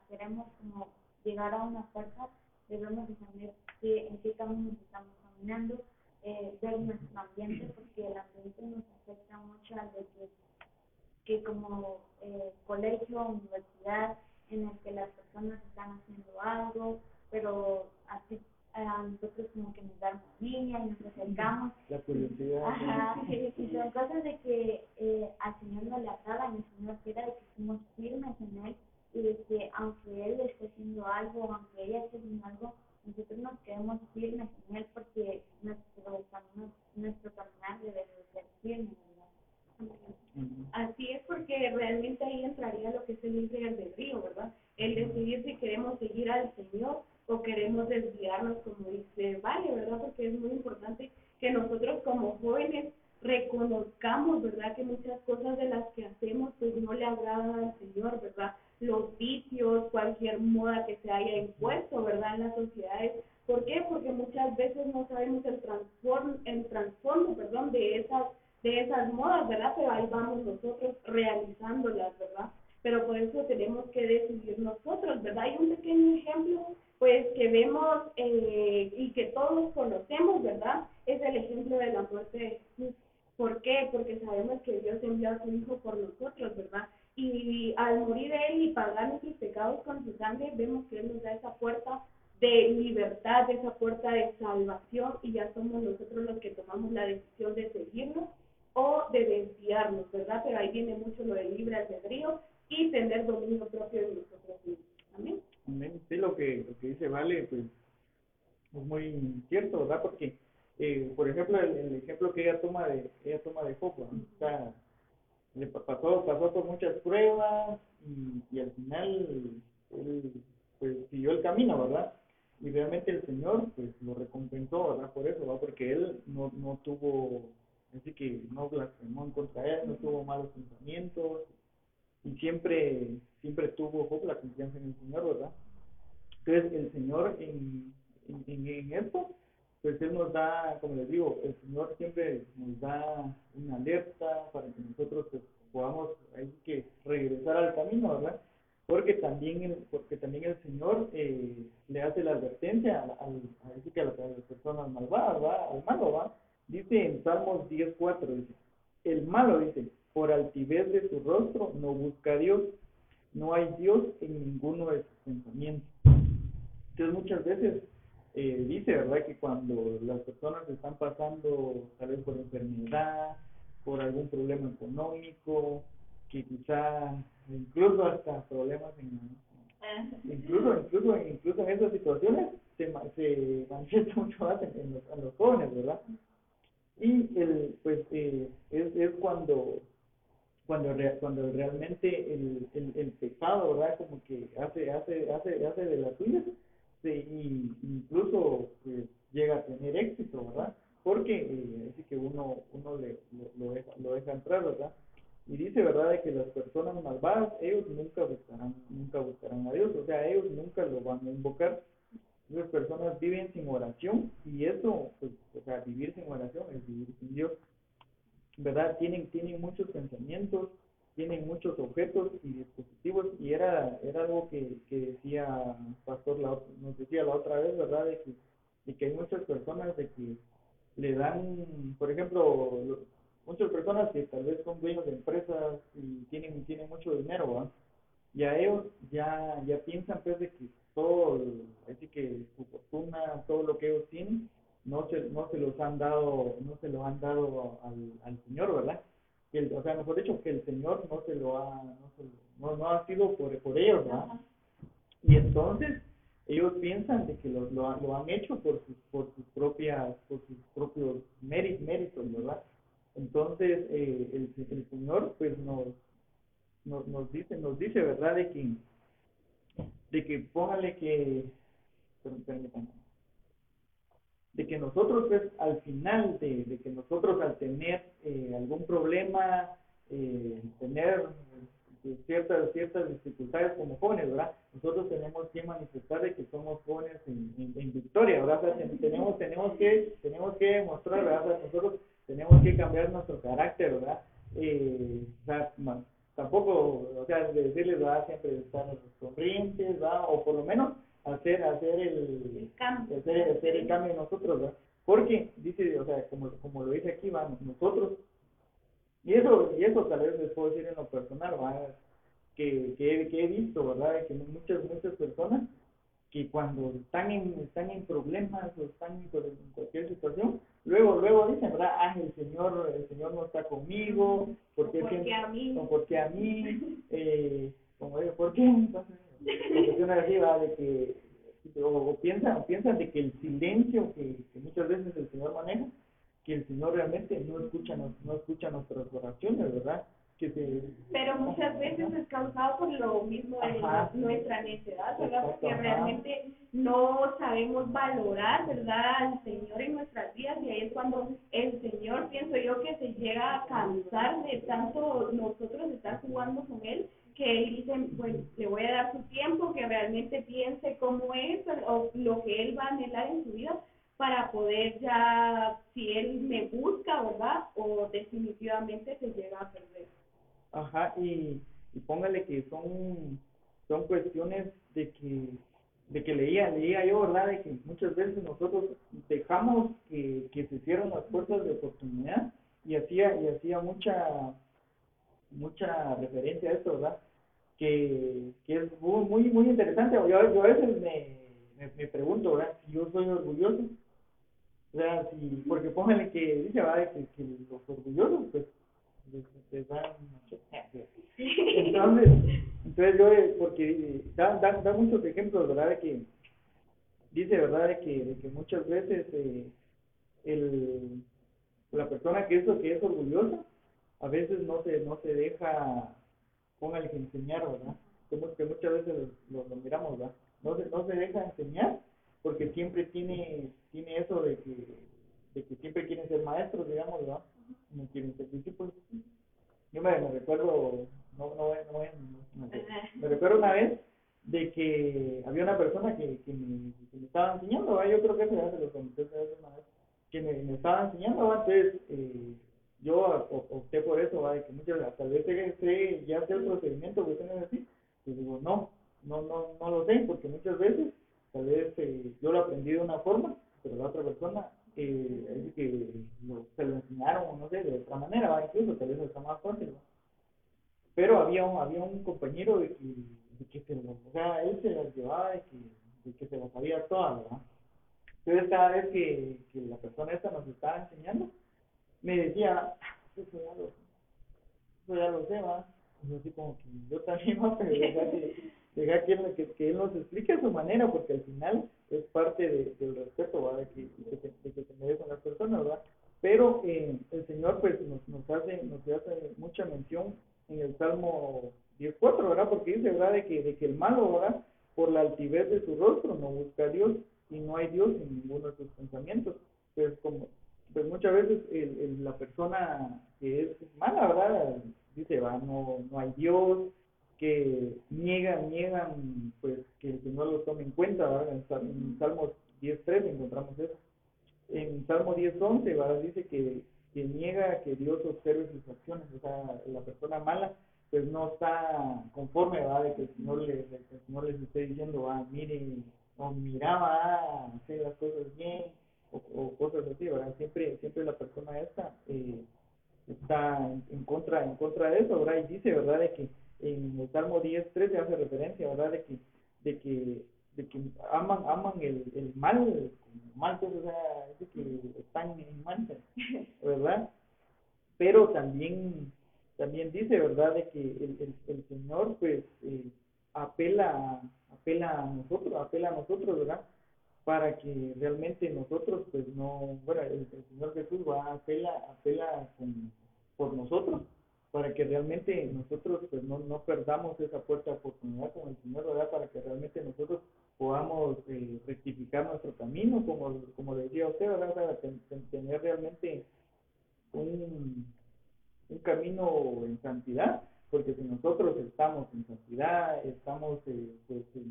queremos como llegar a una fuerza, debemos de saber que, en qué camino estamos caminando, eh, ver nuestro ambiente, porque el ambiente nos afecta mucho al de que, que como eh, colegio, universidad, en el que las personas están haciendo algo, pero así a nosotros como que nos damos línea y nos acercamos. La curiosidad. Ajá, y, son cosas de que eh, al Señor no le acaban, el Señor quiera de que somos firmes en Él y de que aunque él esté haciendo algo, aunque ella esté haciendo algo, nosotros nos quedemos firmes en él porque nuestro camino, nuestro caminar debe ser firme. Así es porque realmente ahí entraría lo que se dice el albedrío, ¿verdad? El decidir si queremos seguir al Señor o queremos desviarnos, como dice Vale, ¿verdad? Porque es muy importante que nosotros como jóvenes reconozcamos, ¿verdad? Que muchas cosas de las que hacemos pues no le agradan al Señor, ¿verdad? los vicios, cualquier moda que se haya impuesto, ¿verdad? En las sociedades. ¿Por qué? Porque muchas veces no sabemos el transform, el perdón, de esas, de esas modas, ¿verdad? Pero ahí vamos nosotros realizándolas, ¿verdad? Pero por eso tenemos que decidir nosotros, ¿verdad? Hay un pequeño ejemplo, pues, que vemos eh, y que todos conocemos, ¿verdad? Es el ejemplo de la muerte de Jesús. ¿Por qué? Porque sabemos que Dios envió a su Hijo por nosotros, ¿verdad? Y al morir Él y pagar nuestros pecados con su sangre, vemos que Él nos da esa puerta de libertad, esa puerta de salvación y ya somos nosotros los que tomamos la decisión de seguirnos o de desviarnos, ¿verdad? Pero ahí viene mucho lo de libre albedrío y tener dominio propio de nosotros mismos. Amén. Amén. Sí, lo que, lo que dice Vale, pues es muy cierto, ¿verdad? Porque, eh, por ejemplo, el, ejemplo que ella toma de ella toma de foco, o sea, le pasó, pasó por muchas pruebas y, al final él pues siguió el camino, ¿verdad? y realmente el Señor pues lo recompensó, ¿verdad? Por eso, ¿verdad? Porque él no, no tuvo, así que no blasfemó en contra de él, no tuvo malos pensamientos y siempre, siempre tuvo la confianza en el Señor, ¿verdad? Entonces el Señor en, en, en esto, pues Él nos da, como les digo, el Señor siempre nos da una alerta para que nosotros pues, podamos ahí que regresar al camino, ¿verdad? porque también el, porque también el Señor eh, le hace la advertencia a, a, a, las personas malvadas, ¿va? al malo, ¿va? dice en Salmos 10.4, dice, el malo dice, por altivez de su rostro no busca a Dios, no hay Dios en ninguno de sus pensamientos. Entonces muchas veces eh, dice, ¿verdad? Que cuando las personas están pasando tal vez por enfermedad, por algún problema económico, que quizá incluso hasta problemas en incluso incluso incluso en esas situaciones se, se manifiesta [laughs] mucho más en, los, en los, jóvenes verdad y el pues eh, es, es cuando cuando cuando realmente el, el, el, pecado verdad como que hace hace hace hace de las suyas y incluso pues, llega a tener éxito verdad porque eh, que uno uno le lo, lo deja lo deja entrar verdad y dice, ¿verdad?, de que las personas malvadas, ellos nunca buscarán, nunca buscarán a Dios, o sea, ellos nunca lo van a invocar. Las personas viven sin oración y eso, pues, o sea, vivir sin oración es vivir sin Dios. ¿Verdad? Tienen, tienen muchos pensamientos, tienen muchos objetos y dispositivos y era, era algo que, que decía Pastor, la, nos decía la otra vez, ¿verdad? De que, de que hay muchas personas de que le dan, por ejemplo, muchas personas que tal vez son dueños de empresas y tienen, tienen mucho dinero, ¿va? y a ellos ya, ya piensan pues de que todo, así que su fortuna, todo lo que ellos tienen, no se, no se los han dado, no se lo han dado al, al Señor, ¿verdad? Que o sea, mejor dicho, que el Señor no se lo ha, no, se, no, no ha sido por, por ellos, ¿verdad? Y entonces ellos piensan de que lo, lo, lo han hecho por sus, por sus propias, por sus propios méritos, ¿verdad? Entonces, eh, el, el, Señor pues nos, nos, nos, dice, nos dice, ¿verdad? De que, de que póngale que, de que nosotros pues al final de, de que nosotros al tener eh, algún problema, eh, tener ciertas ciertas dificultades como jóvenes, ¿verdad? Nosotros tenemos que manifestar de que somos jóvenes en, en, victoria, ¿verdad? tenemos tenemos que tenemos que mostrar, ¿verdad? nosotros tenemos que cambiar nuestro carácter, ¿verdad? Eh, o sea, tampoco, o sea, decirles, ¿verdad? Siempre estar sonrientes, ¿verdad? O por lo menos hacer, hacer el, cambio. Hacer, hacer, el cambio nosotros, ¿verdad? Porque, dice, o sea, como, como lo dice aquí, ¿verdad? nosotros, y eso, y eso tal vez les puedo decir en lo personal, ¿verdad? Que, que, que he visto, ¿verdad? Que muchas, muchas personas que cuando están en, están en problemas o están en cualquier situación, luego, luego dicen, ¿verdad? Ah, el Señor, el Señor no está conmigo, ¿por qué, a mí? ¿por qué a mí? [laughs] Eh, como digo, ¿por qué? Entonces, así, ¿verdad? De que, o, piensan, piensan de que el silencio que, que, muchas veces el Señor maneja, que el Señor realmente no escucha, no escucha nuestras oraciones, ¿verdad? Pero muchas veces es causado por lo mismo de nuestra necedad, ¿verdad? Porque realmente no sabemos valorar, ¿verdad?, al Señor en nuestras vidas y ahí es cuando el Señor, pienso yo, que se llega a cansar de tanto nosotros estar jugando con Él, que Él dice, pues le voy a dar su tiempo, que realmente piense cómo es o lo que Él va a anhelar en su vida para poder ya, si Él me busca, ¿verdad?, o definitivamente se llega a perder. Ajá, y, y póngale que son, son cuestiones de que de que leía, leía yo, ¿verdad? De que muchas veces nosotros dejamos que, que se cierren las puertas de oportunidad y hacía, y hacía mucha, mucha referencia a esto, ¿verdad? Que, que es muy, muy interesante. Yo, yo a veces me, me, pregunto, ¿verdad? Si yo soy orgulloso. O sea, si, porque póngale que dice. Que, que los orgullosos, pues, les, dan... [laughs] Entonces, entonces yo, eh, porque da, da, da muchos ejemplos, ¿verdad? De que, dice, ¿verdad? De que, de que muchas veces eh, el, la persona que es, que es orgullosa, a veces no se, no se deja, póngale que enseñar, ¿verdad? Como que muchas veces lo, lo, miramos, ¿verdad? No se, no se deja enseñar porque siempre tiene, tiene eso de que, de que siempre quieren ser maestros, digamos, ¿verdad? No quieren ser discípulos. Yo me, me recuerdo no, no, no, no, me recuerdo una vez de que había una persona que, que, me, que me estaba enseñando, yo creo que se lo comenté una vez, que me, me estaba enseñando, entonces eh, yo opté por eso, ¿va? que muchas tal vez sé, ya sé el procedimiento que usted así, y digo, no, no, no, no lo sé, porque muchas veces tal vez eh, yo lo aprendí de una forma, pero la otra persona eh, que lo, se lo enseñaron, no sé, de otra manera, ¿va? incluso tal vez está más fácil, ¿va? pero había un, había un compañero de que, de que se o sea, él se las llevaba de que, de que se las sabía todas, ¿verdad? Entonces cada vez que, que la persona esta nos estaba enseñando, me decía, eso ya lo, eso ya lo sé, ¿va? Y yo así como que yo también, ¿va? Pero deja que, deja que, que, que, él nos explique a su manera, porque al final es parte de, del respeto, ¿va? De que, de que, de que merecen las personas, ¿verdad? Pero eh, el Señor pues nos, nos hace nos hace mucha mención en el Salmo 10.4, ¿verdad? Porque dice, ¿verdad? De que, de que el malo, ¿verdad? Por la altivez de su rostro no busca a Dios y no hay Dios en ninguno de sus pensamientos. Pues, como, pues muchas veces el, la persona que es mala, ¿verdad? Dice, va, no, no hay Dios, que niegan, niegan, pues que el Señor lo tome en cuenta, ¿verdad? En, en Salmos 10.3 encontramos eso. En Salmo 10.11, ¿verdad? Dice que que niega que Dios observe sus acciones, o sea, la persona mala pues no está conforme, va, de que el Señor, le, el Señor les esté diciendo, va, miren, o miraba hacer las cosas bien, o, cosas así, ¿verdad? Siempre, siempre la persona esta eh, está en, contra, en contra de eso, ¿verdad? Y dice, ¿verdad? De que en el Salmo 10, 13 hace referencia, ¿verdad? De que, de que, de que aman, aman el, el mal mal, pues, o sea, es que están en mancha, [laughs] ¿verdad? Pero también, también dice, ¿verdad?, de que el, el, el Señor, pues, eh, apela, apela a nosotros, apela a nosotros, ¿verdad? Para que realmente nosotros, pues, no, bueno, el, Señor Jesús va, apela, apela con, por nosotros, para que realmente nosotros, pues, no, no perdamos esa puerta de oportunidad con el Señor, ¿verdad? Para que realmente nosotros podamos eh, rectificar nuestro camino, como, como decía usted, ¿verdad? tener realmente un, un camino en santidad, porque si nosotros estamos en santidad, estamos eh, pues, eh,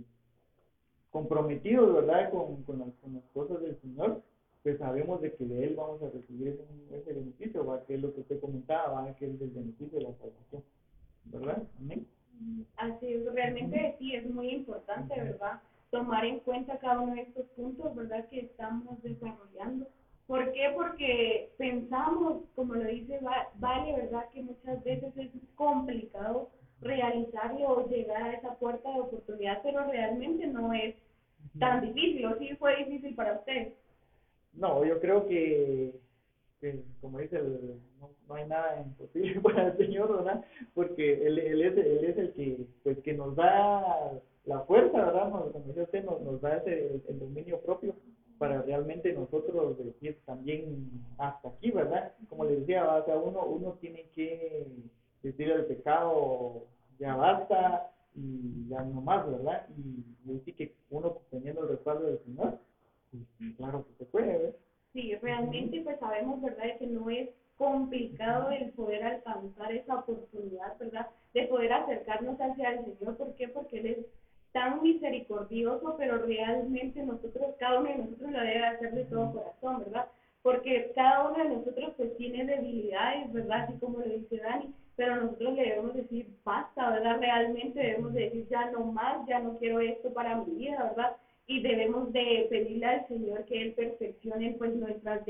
comprometidos, ¿verdad?, con, con, las, con las cosas del Señor, pues sabemos de que de Él vamos a recibir ese, beneficio, ¿va? que es lo que usted comentaba, ¿va? que es el beneficio de la salvación, ¿verdad? Amén. Así es, realmente sí, es muy importante, ¿verdad? tomar en cuenta cada uno de estos puntos, ¿verdad?, que estamos desarrollando. ¿Por qué? Porque pensamos, como lo dice Vale, ¿verdad?, que muchas veces es complicado realizarlo o llegar a esa puerta de oportunidad, pero realmente no es tan difícil, ¿o sí fue difícil para usted? No, yo creo que, como dice, no, no, hay nada imposible [laughs] para el Señor, ¿verdad? Porque él, él, es, él es el que, pues, que nos da la fuerza, ¿verdad? Nos, como decía usted, nos, da ese, el, dominio propio para realmente nosotros decir también hasta aquí, ¿verdad? Como le decía, o sea, uno, uno tiene que decir el pecado, ya basta y ya no más, ¿verdad? Y decir que uno teniendo el respaldo del Señor, pues, claro que se puede, ¿verdad? Sí, realmente pues sabemos, ¿verdad?, que no es complicado el poder alcanzar esa oportunidad, ¿verdad?, de poder acercarnos hacia el Señor. ¿Por qué? Porque Él es tan misericordioso, pero realmente nosotros, cada uno de nosotros lo debe hacer de todo corazón, ¿verdad? Porque cada uno de nosotros pues tiene debilidades, ¿verdad? Así como lo dice Dani, pero nosotros le debemos de ¿verdad? Realmente debemos de decir, ya no más, ya no quiero esto para mi vida, ¿verdad? Y debemos de pedirle al Señor que Él perfeccione pues nuestras,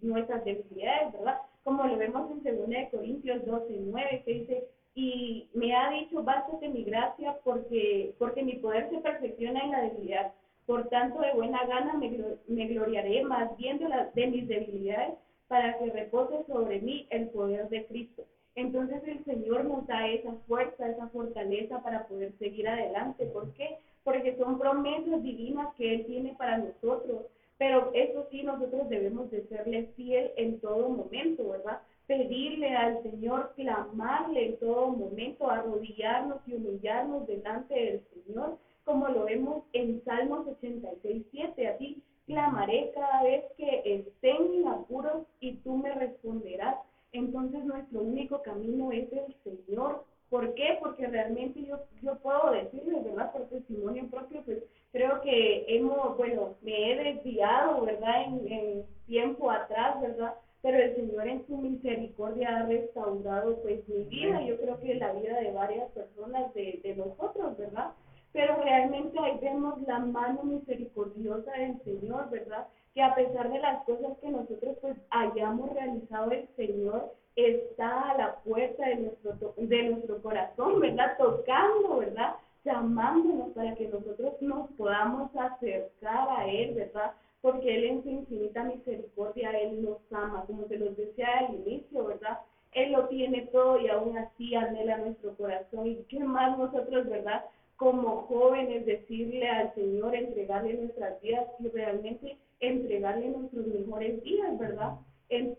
nuestras debilidades, ¿verdad? Como lo vemos en 2 Corintios 12, 9, que dice, y me ha dicho, bástate mi gracia porque, porque mi poder se perfecciona en la debilidad. Por tanto, de buena gana me, me gloriaré más bien de, las de mis debilidades para que repose sobre mí el poder de Cristo. Entonces el Señor nos da esa fuerza, esa fortaleza para poder seguir adelante. ¿Por qué? Porque son promesas divinas que Él tiene para nosotros. Pero eso sí, nosotros debemos de serle fiel en todo momento, ¿verdad? Pedirle al Señor, clamarle en todo momento, arrodillarnos y humillarnos delante del Señor, como lo vemos en Salmos 86, 7. Así clamaré cada vez que estén en apuros y tú me responderás. Entonces nuestro único camino es el Señor. ¿Por qué? Porque realmente yo, yo puedo decirles, ¿verdad? Por testimonio propio, pues creo que hemos, bueno, me he desviado, ¿verdad? En, tiempo atrás, ¿verdad? Pero el Señor en su misericordia ha restaurado pues mi vida, yo creo que la vida de varias personas de, de nosotros, ¿verdad? pero realmente ahí vemos la mano misericordiosa del Señor, ¿verdad? Que a pesar de las cosas que nosotros pues hayamos realizado, el Señor está a la puerta de nuestro, de nuestro corazón, ¿verdad? Tocando, ¿verdad? Llamándonos para que nosotros nos podamos acercar a Él, ¿verdad? Porque Él en su infinita misericordia, Él nos ama, como se los decía al inicio, ¿verdad? Él lo tiene todo y aún así anhela nuestro corazón. ¿Y qué más nosotros, verdad? como jóvenes decirle al Señor, entregarle nuestras vidas y realmente entregarle nuestros mejores días, ¿verdad?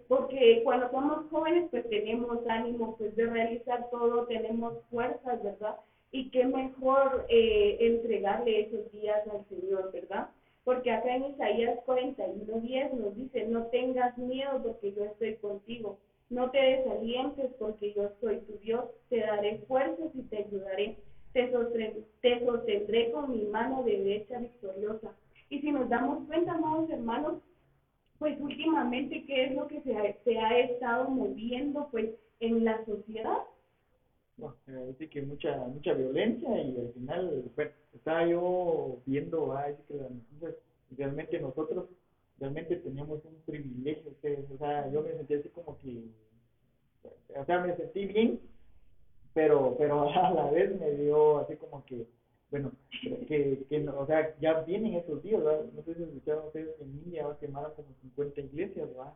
porque cuando somos jóvenes pues tenemos ánimo pues de realizar todo, tenemos fuerzas, ¿verdad? Y qué mejor eh, entregarle esos días al Señor, ¿verdad? Porque acá en Isaías 41.10 nos dice, no tengas miedo porque yo estoy contigo, no te desalientes porque yo soy tu Dios, te daré fuerzas y te ayudaré te, sostendré, con mi mano derecha victoriosa. Y si nos damos cuenta, amados hermanos, pues últimamente, ¿qué es lo que se ha, se ha estado moviendo pues en la sociedad? Bueno, dice que mucha mucha violencia y al final, bueno, estaba yo viendo, ah, que las noticias, realmente nosotros realmente teníamos un privilegio, o sea, yo me sentí así como que, o sea, me sentí bien pero, pero [laughs] a la vez me dio así como que, bueno, que, que o sea, ya vienen esos días, ¿verdad? No sé si escucharon ustedes en India va a quemar como 50 iglesias, ¿verdad?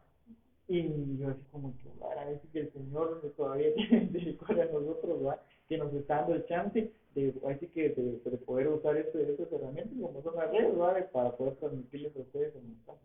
Y yo así como que, a ver que el Señor [laughs] todavía tiene misericordia a nosotros, ¿verdad? Que nos está dando el chance de, así que de, poder usar esto, estas herramientas como son las redes, ¿verdad? Para poder transmitirles a ustedes en el caso,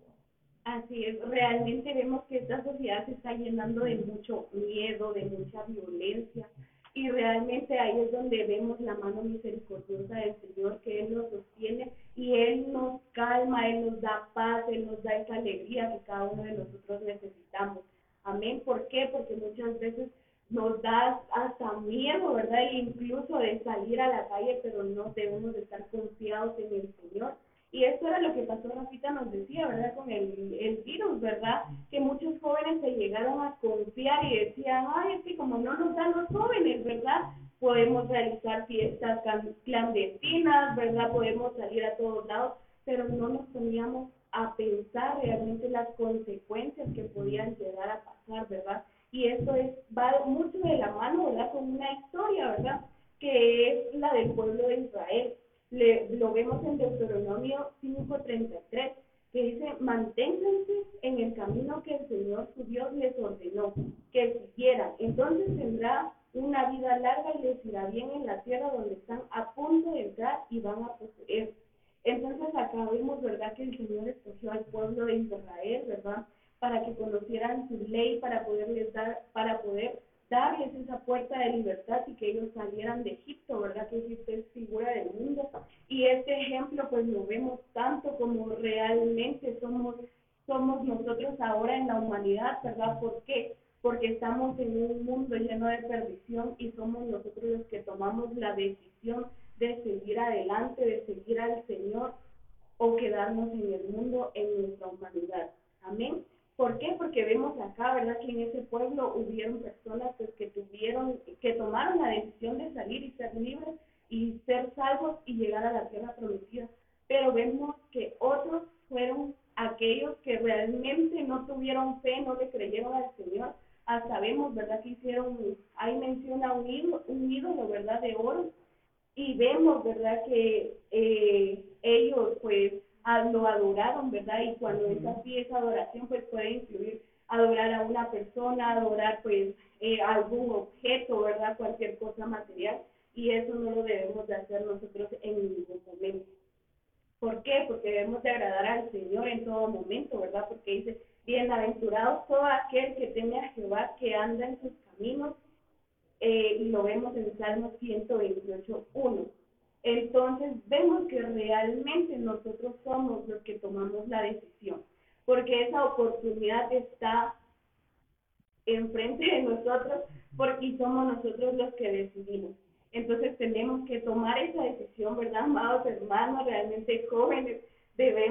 Así es, realmente vemos que esta sociedad se está llenando de mucho miedo, de mucha violencia, y realmente ahí es donde vemos la mano misericordiosa del Señor, que Él nos sostiene y Él nos calma, Él nos da paz, Él nos da esa alegría que cada uno de nosotros necesitamos. Amén. ¿Por qué? Porque muchas veces nos da hasta miedo, ¿verdad? incluso de salir a la calle, pero no debemos de estar confiados en el Señor y esto era lo que pasó, Rafita nos decía, ¿verdad? Con el, el virus, ¿verdad? Que muchos jóvenes se llegaron a confiar y decían, ay, es que como no nos dan los jóvenes, ¿verdad? Podemos realizar fiestas clandestinas, ¿verdad? Podemos salir a todos lados, pero no nos poníamos a pensar realmente las consecuencias que podían llegar a pasar, ¿verdad? Y esto es, va mucho de la mano, ¿verdad? Con una historia, ¿verdad? Que es la del pueblo de Israel le, lo vemos en Deuteronomio 5:33, que dice, manténganse en el camino que el Señor su Dios les ordenó, que siguieran. Entonces tendrá una vida larga y les irá bien en la tierra donde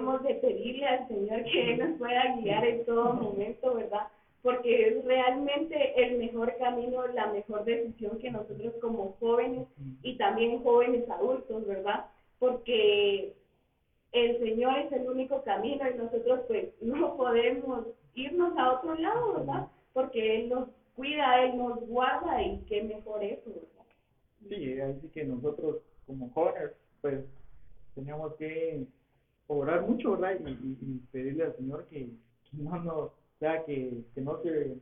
Debemos de pedirle al Señor que Él nos pueda guiar en todo momento, ¿verdad? porque es realmente el mejor camino, la mejor decisión que nosotros como jóvenes y también jóvenes adultos, ¿verdad? Porque el Señor es el único camino y nosotros pues [laughs] no podemos irnos a otro lado, ¿verdad? Porque Él nos cuida, Él nos guarda y qué mejor eso, ¿verdad? Sí, así que nosotros como jóvenes pues tenemos que orar mucho, ¿verdad? Y, y, pedirle al Señor que, que no nos o sea, que, que no se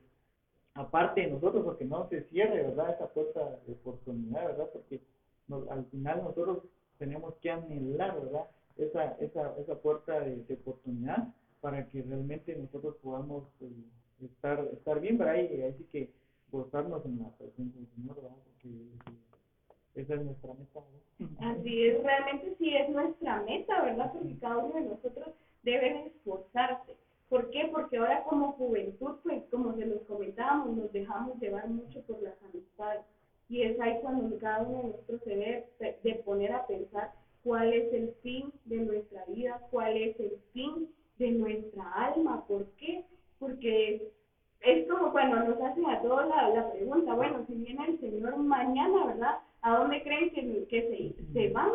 aparte de nosotros, porque no se cierre, ¿verdad? Esa puerta de oportunidad, ¿verdad? Porque al final nosotros tenemos que anhelar, ¿verdad? Esa, esa, esa puerta de, oportunidad para que realmente nosotros podamos eh, estar, estar bien, ¿verdad? Y así que gozarnos en la presencia del Señor, ¿verdad? Porque esa es nuestra meta, ¿verdad? Así es, realmente sí es nuestra meta, ¿verdad? Porque cada uno de nosotros debe esforzarse ¿Por qué? Porque ahora como juventud, pues como se los comentábamos, nos dejamos llevar mucho por las amistades. Y es ahí cuando cada uno de nosotros se debe de poner a pensar cuál es el fin de nuestra vida, cuál es el fin de nuestra alma. ¿Por qué? Porque es como cuando nos hacen a todos la, la pregunta, bueno, si viene el Señor mañana, ¿verdad? ¿A dónde creen que, que se, se van?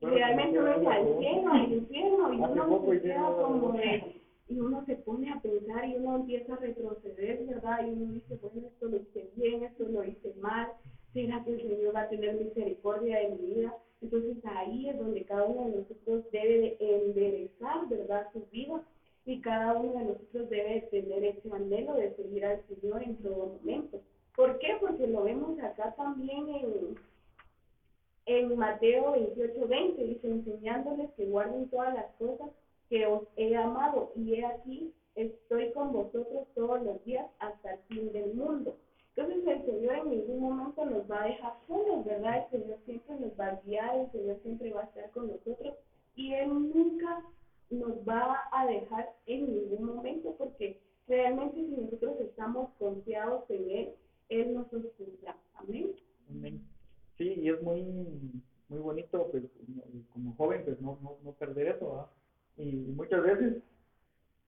Realmente uno es al cielo, al infierno, y uno se queda como de y uno se pone a pensar y uno empieza a retroceder, ¿verdad? Y uno dice, bueno, esto lo hice bien, esto lo hice mal, ¿será que el Señor va a tener misericordia de mi vida? Entonces ahí es donde cada uno de nosotros debe de enderezar, ¿verdad?, su vida y cada uno de nosotros debe tener ese anhelo de seguir al Señor en todo momento. ¿Por qué? Porque lo vemos acá también en, en Mateo 28, 20, dice, enseñándoles que guarden todas las cosas que os he amado y he aquí estoy con vosotros todos los días hasta el fin del mundo. Entonces el Señor en ningún momento nos va a dejar solos, ¿verdad? El Señor siempre nos va a guiar, el Señor siempre va a estar con nosotros y Él nunca nos va a dejar en ningún momento porque realmente si nosotros estamos confiados en Él, Él nos sostendrá. Amén. Amén. Sí, y es muy, muy bonito, pues, como joven, pues no, no, no perder eso, ¿verdad? y muchas veces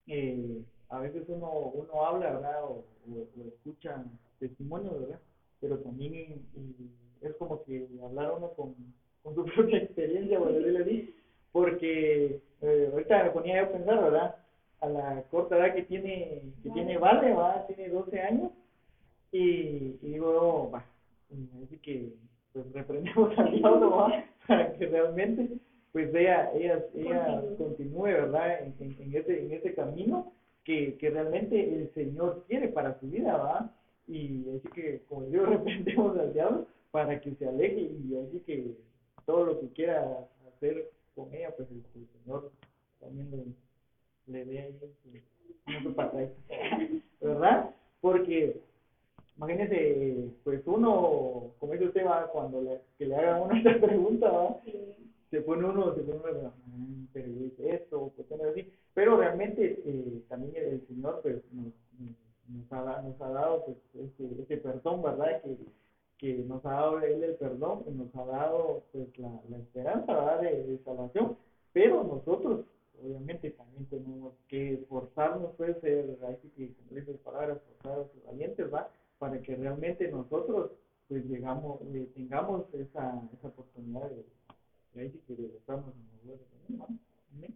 eh, a veces uno uno habla verdad o, escucha testimonios verdad pero también es como que hablar uno con, con su [laughs] propia experiencia porque eh, ahorita me ponía yo a pensar verdad a la corta edad que tiene que tiene Vale va tiene 12 años y, y digo va así que pues reprendemos al diablo [laughs] para que realmente pues ella, ella, ella continúe, ¿verdad? En, en, ese, en ese camino que, que realmente el Señor quiere para su vida, ¿verdad? Y así que, como digo, [laughs] reprendemos al diablo para que se aleje y así que todo lo que quiera hacer con ella, pues el, Señor también le, le dé ahí su, su [laughs] ¿verdad? Porque imagínese, pues uno, como dice usted, ¿va? cuando le, que le haga una [laughs] esta pregunta, ¿va? se pone uno, se pone uno, mm, pero esto, así, pero realmente eh, también el, Señor pues nos, nos, ha, nos ha dado pues ese, ese perdón, ¿verdad? Que, que nos ha dado Él el perdón, que nos ha dado pues la, la esperanza, ¿verdad? De, salvación, pero nosotros obviamente también tenemos que esforzarnos, pues, ser, así que, como dice palabras, ¿va? Para que realmente nosotros, pues, llegamos, eh, tengamos esa, esa oportunidad de, de ahí que ¿no?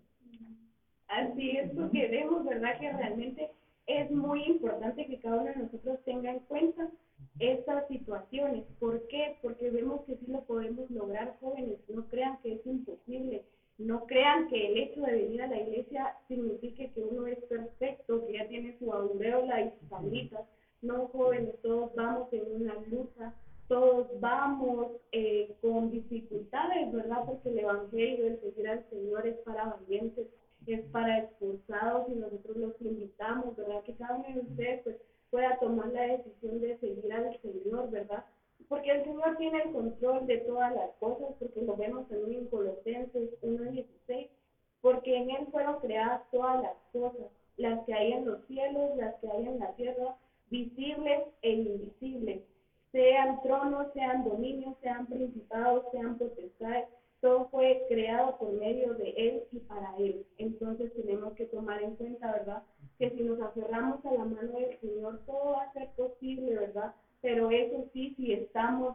Así es, porque vemos, ¿verdad?, que realmente es muy importante que cada uno de nosotros tenga en cuenta estas situaciones. ¿Por qué? Porque vemos que sí lo podemos lograr jóvenes, no crean que es imposible, no crean que el hecho de venir a la iglesia signifique que uno es perfecto, que ya tiene su aureola y sus. No, jóvenes, todos vamos en una lucha, todos vamos eh, con dificultades, ¿verdad? Porque el Evangelio, el seguir al Señor es para valientes, es para esforzados y nosotros los invitamos, ¿verdad? Que cada uno de ustedes pues, pueda tomar la decisión de seguir al Señor, ¿verdad? Porque el Señor tiene el control de todas las cosas, porque lo vemos también en Colosenses 1.16, porque en Él fueron creadas todas las cosas, las que hay en los cielos, las que hay en la tierra, visibles e invisibles, sean tronos, sean dominios, sean principados, sean potestades, todo fue creado por medio de Él y para Él. Entonces tenemos que tomar en cuenta, ¿verdad? Que si nos aferramos a la mano del Señor, todo va a ser posible, ¿verdad? Pero eso sí, si estamos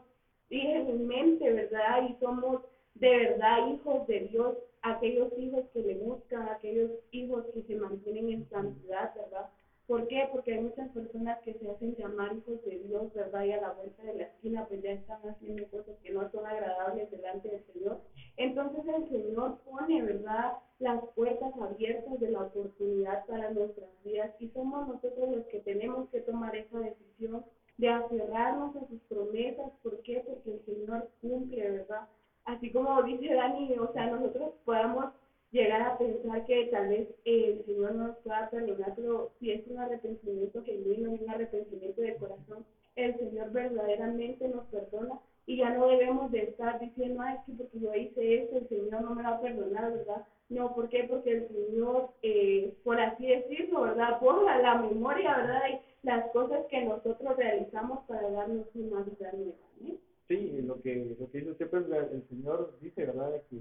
en mente, ¿verdad? Y somos de verdad hijos de Dios, aquellos hijos que le buscan, aquellos hijos que se mantienen en santidad, ¿verdad? ¿Por qué? Porque hay muchas personas que se hacen llamar hijos de Dios, ¿verdad? Y a la vuelta de la esquina pues ya están haciendo cosas que no son agradables delante del Señor. Entonces el Señor pone, ¿verdad? Las puertas abiertas de la oportunidad para nuestras vidas y somos nosotros los que tenemos que tomar esa decisión de aferrarnos a sus promesas. ¿Por qué? Porque el Señor cumple, ¿verdad? Así como dice Dani, o sea, nosotros podamos llegar a pensar que tal vez el Señor no nos pueda perdonar, pero si es un arrepentimiento genuino, un arrepentimiento de corazón, el Señor verdaderamente nos perdona y ya no debemos de estar diciendo, ay, que porque yo hice esto, el Señor no me va a perdonar, ¿verdad? No, ¿por qué? Porque el Señor, eh, por así decirlo, ¿verdad? Borra la memoria, ¿verdad? Y las cosas que nosotros realizamos para darnos una vida nueva, ¿eh? Sí, lo que, lo que dice usted, pues el Señor dice, ¿verdad? Que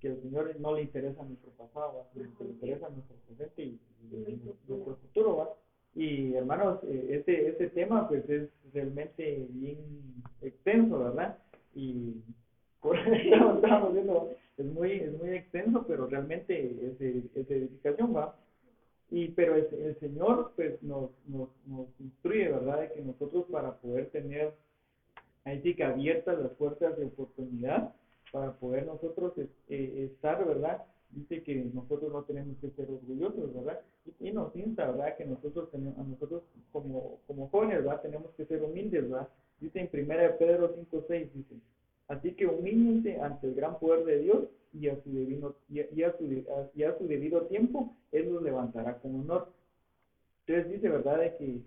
que al Señor no le interesa nuestro pasado, le interesa nuestro presente y, nuestro futuro. ¿va? Y hermanos, eh, este, este tema pues es realmente bien extenso, ¿verdad? Y por eso [laughs] estamos viendo, es muy, es muy extenso, pero realmente es de, es edificación, ¿va? Y, pero el, el Señor pues nos, nos, nos instruye, ¿verdad? De que nosotros para poder tener ahí sí que abiertas las puertas de oportunidad, para poder nosotros eh, estar, ¿verdad? Dice que nosotros no tenemos que ser orgullosos, ¿verdad? Y, nos insta, ¿verdad? Que nosotros tenemos, a nosotros como, como jóvenes, ¿verdad? Tenemos que ser humildes, ¿verdad? Dice en primera de Pedro 5, 6, dice, así que humíllense ante el gran poder de Dios y a su debido, y a, su, y a su debido tiempo, Él los levantará con honor. Entonces dice, ¿verdad? De que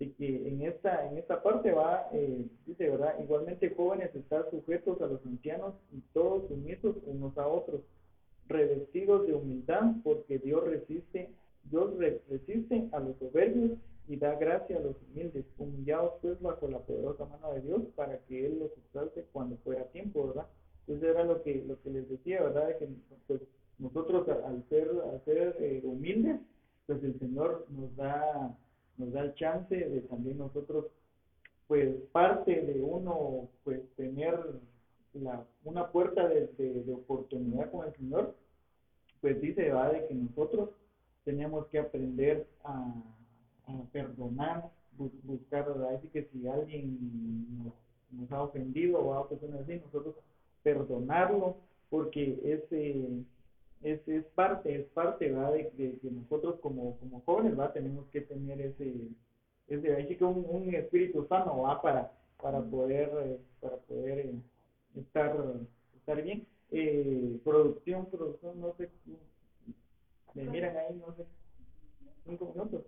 de que en esta, en esta parte va, eh, dice, ¿verdad? Igualmente jóvenes están sujetos a los ancianos y todos sumisos unos a otros, revestidos de humildad, porque Dios resiste, Dios resiste a los soberbios y da gracia a los humildes, humillados pues bajo la poderosa mano de Dios para que Él los exalte cuando fuera tiempo, ¿verdad? Entonces era lo que, lo que les decía, ¿verdad? De que pues, nosotros al ser, al ser eh, humildes, pues el Señor nos da nos da el chance de también nosotros, pues parte de uno, pues tener la, una puerta de, oportunidad con el Señor, pues dice, va de que nosotros tenemos que aprender a, perdonar, buscar, así que si alguien nos, nos ha ofendido o a personas así, nosotros perdonarlo, porque ese es, es parte, es parte ¿verdad? De, de, nosotros como, como jóvenes ¿verdad? tenemos que tener ese, ese ahí que un, un espíritu sano ¿verdad? para, para poder, eh, para poder eh, estar, estar bien. Eh, producción, producción, no sé, me miran ahí, no sé, cinco minutos.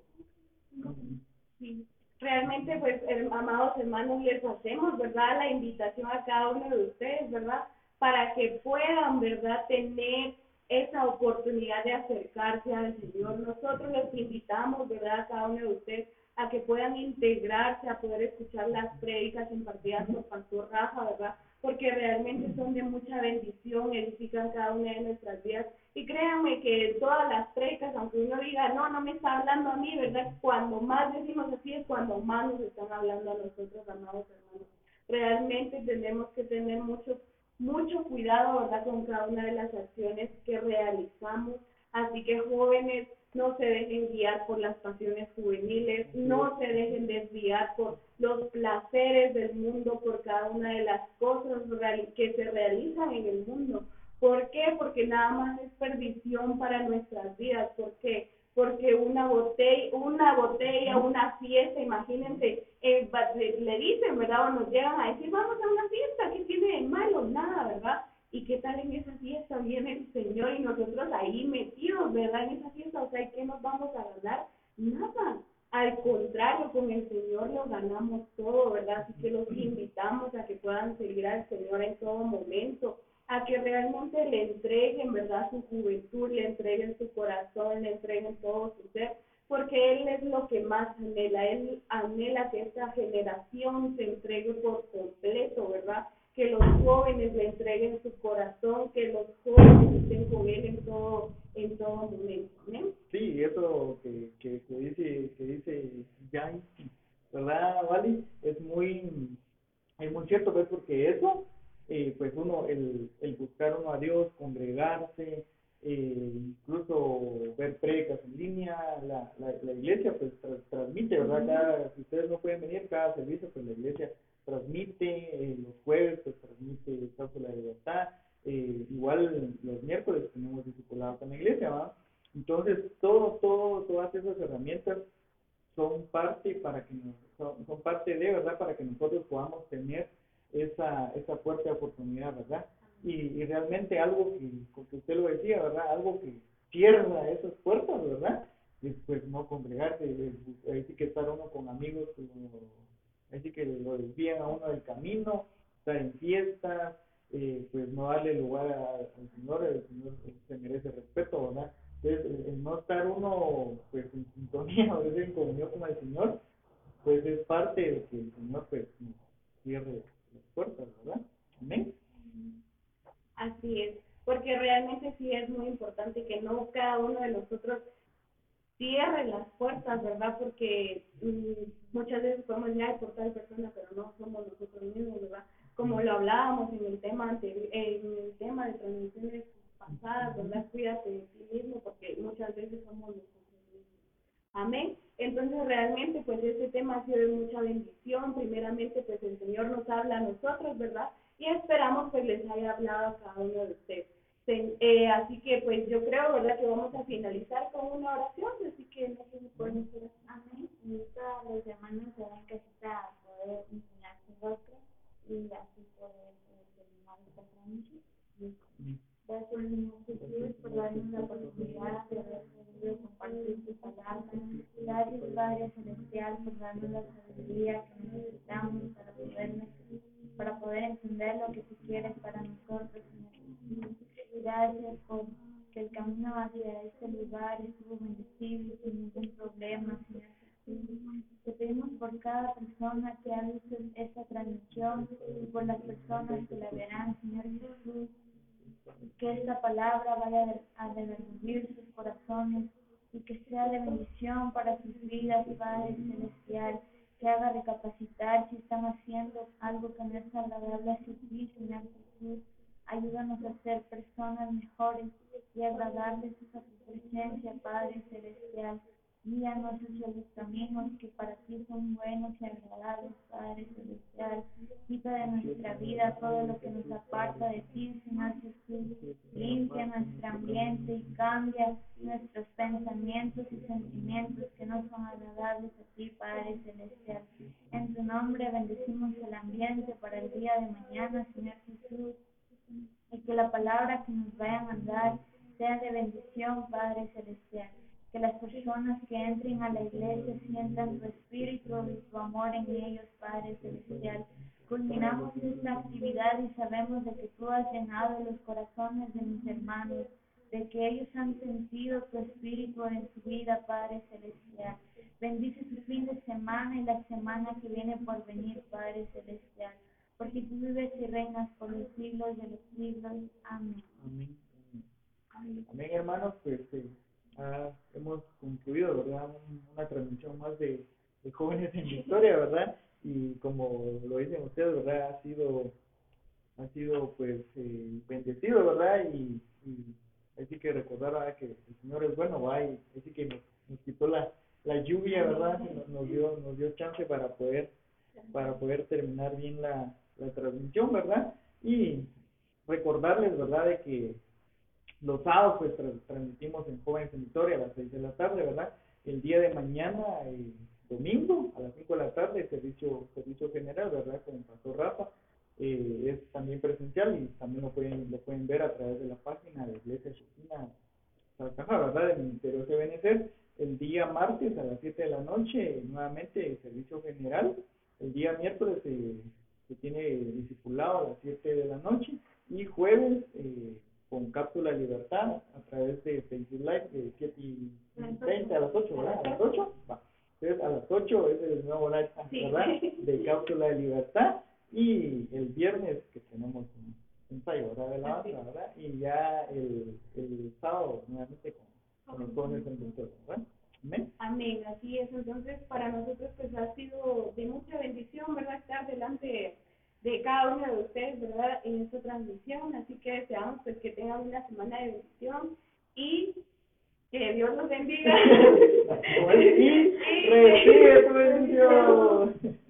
Sí. Realmente, pues, amados hermanos, les hacemos, ¿verdad? La invitación a cada uno de ustedes, ¿verdad? Para que puedan, ¿verdad? Tener esa oportunidad de acercarse al Señor. Nosotros les invitamos, ¿verdad?, a cada uno de ustedes a que puedan integrarse, a poder escuchar las prédicas impartidas por Pastor Rafa, ¿verdad? Porque realmente son de mucha bendición, edifican cada una de nuestras vidas. Y créanme que todas las precas, aunque uno diga, no, no me está hablando a mí, ¿verdad? Cuando más decimos así es cuando más nos están hablando a nosotros, amados hermanos. Realmente tenemos que tener mucho, mucho cuidado, ¿verdad? Con cada una de las acciones que realizamos. Así que jóvenes, no se dejen guiar por las pasiones juveniles, no se dejen desviar por los placeres del mundo, por cada una de las cosas que se realizan en el mundo. ¿Por qué? Porque nada más es perdición para nuestras vidas. ¿Por qué? Porque una botella, una botella, una fiesta, imagínense, eh, le dicen, ¿verdad? O nos llegan a decir, vamos a una fiesta, ¿qué tiene de malo? Nada, ¿verdad? ¿Y qué tal en esa fiesta viene el Señor y nosotros ahí metidos, ¿verdad? En esa fiesta, o sea, ¿qué nos vamos a ganar? Nada. Al contrario, con el Señor lo ganamos todo, ¿verdad? Así que los invitamos a que puedan seguir al Señor en todo momento, a que realmente le entreguen, ¿verdad? Su juventud, le entreguen su corazón, le entreguen todo su ser, porque Él es lo que más anhela. Él anhela que esta generación se entregue por completo, ¿verdad? que los jóvenes le entreguen su corazón, que los jóvenes estén con él en todo, en todo momento. Sí, eso que, que, que dice, que dice Jan, ¿verdad, Wally? Es muy, es muy cierto, pues, porque eso, eh, pues uno, el, el buscar uno a Dios, congregarse, eh, incluso ver predicas en línea, la, la, la iglesia pues transmite, ¿verdad? Cada, si ustedes no pueden venir cada servicio, pues la iglesia transmite, eh, los jueves pues transmite Causa de la Libertad, eh, igual los miércoles tenemos discipulados en la iglesia, ¿va? Entonces, todo, todo, todas esas herramientas son parte para que nos, son, parte de, ¿verdad? Para que nosotros podamos tener esa, esa fuerte oportunidad, ¿verdad? Y, y realmente algo que, como usted lo decía, ¿verdad? Algo que cierra esas puertas, ¿verdad? Es pues no congregarse, hay que estar uno con amigos, así que lo desvían a uno del camino, estar en fiestas, eh, pues no darle lugar al Señor, el Señor se merece respeto, ¿verdad? Entonces, el, no estar uno pues en sintonía [laughs] o en comunión con el Señor, pues es parte de que el Señor pues cierre las puertas, ¿verdad? Amén. Así es, porque realmente sí es muy importante que no cada uno de nosotros cierre las puertas, ¿verdad? Porque mm, muchas veces podemos ya por tal persona, pero no somos nosotros mismos, ¿verdad? Como lo hablábamos en el tema anterior, en el tema de transmisiones pasadas, ¿verdad? Cuídate de ti mismo, porque muchas veces somos nosotros mismos. Amén. Entonces realmente pues este tema ha sido de mucha bendición. Primeramente pues el Señor nos habla a nosotros, ¿verdad? Y esperamos que les haya hablado a cada uno de ustedes. Eh, así que pues yo creo, ¿verdad? Que vamos a finalizar con una oración, así que no sé si pueden hacer amén. Y todos los hermanos se ven que está poder enseñar su otro y así poder terminar esta Jesús, por darnos la oportunidad de haber podido compartir tu palabra. Gracias, Padre Celestial, por darnos la sabiduría que necesitamos para poder, para poder entender lo que tú quieres para nosotros, Señor. Gracias por que el camino hacia este lugar estuvo bendecido sin ningún problema, Señor. Te pedimos por cada persona que ha visto esta transmisión y por las personas que la verán, Señor Jesús. Que esta palabra vaya a derrumbir sus corazones y que sea de bendición para sus vidas, Padre Celestial. Que haga recapacitar si están haciendo algo que no es agradable a ti, Señor Jesús Ayúdanos a ser personas mejores y agradables a tu presencia, Padre Celestial. Guíanos hacia los caminos que para ti son buenos y agradables, Padre Celestial. Quita de nuestra vida todo lo que nos aparta de ti, Señor Jesús. Limpia nuestro ambiente y cambia nuestros pensamientos y sentimientos que no son agradables a ti, Padre Celestial. En tu nombre bendecimos el ambiente para el día de mañana, Señor Jesús y que la palabra que nos vayan a dar sea de bendición, Padre Celestial. Que las personas que entren a la iglesia sientan tu espíritu y tu amor en ellos, Padre Celestial. Culminamos esta actividad y sabemos de que tú has llenado los corazones de mis hermanos, de que ellos han sentido tu espíritu en su vida, Padre Celestial. Bendice su fin de semana y la semana que viene por venir, Padre Celestial porque tú vives y reinas por los siglos de los siglos. Amén. Amén. Amén, hermanos, pues eh, ah, hemos concluido, ¿verdad? Una transmisión más de, jóvenes en historia, ¿verdad? Y como lo dicen ustedes, ¿verdad? Ha sido, ha sido pues eh, bendecido, ¿verdad? Y, y así que recordar que el Señor es bueno, ¿va? Y así que nos, nos quitó la, la lluvia, ¿verdad? Nos, nos dio, nos dio chance para poder, para poder terminar bien la, la transmisión, ¿verdad? Y recordarles, ¿verdad? De que los sábados pues transmitimos en Jóvenes en Victoria a las 6 de la tarde, ¿verdad? El día de mañana, el domingo, a las 5 de la tarde, servicio servicio general, ¿verdad? Con el pastor Rafa. Eh, es también presencial y también lo pueden lo pueden ver a través de la página de Iglesia Salcaja, ¿verdad? Del Ministerio de El día martes a las 7 de la noche, nuevamente servicio general. El día miércoles eh, se tiene discipulado a las 7 de la noche. Y jueves, eh, con Cápsula Libertad a través de Facebook Live de 7 y 30 a las 8, ¿verdad? A las 8, va. Entonces a las 8 es el nuevo live, ¿verdad? De Cápsula de Libertad y el viernes que tenemos un ensayo, ¿verdad? De la ¿verdad? Y ya el, el sábado nuevamente con, con los jóvenes en ¿verdad? Amén. Amén, así es. Entonces, para nosotros pues ha sido de mucha bendición, ¿verdad? Estar delante de cada uno de ustedes, ¿verdad? En esta transmisión. Así que deseamos pues que tengan una semana de bendición y que Dios los bendiga. [laughs] y [laughs] recibe tu bendición. [laughs]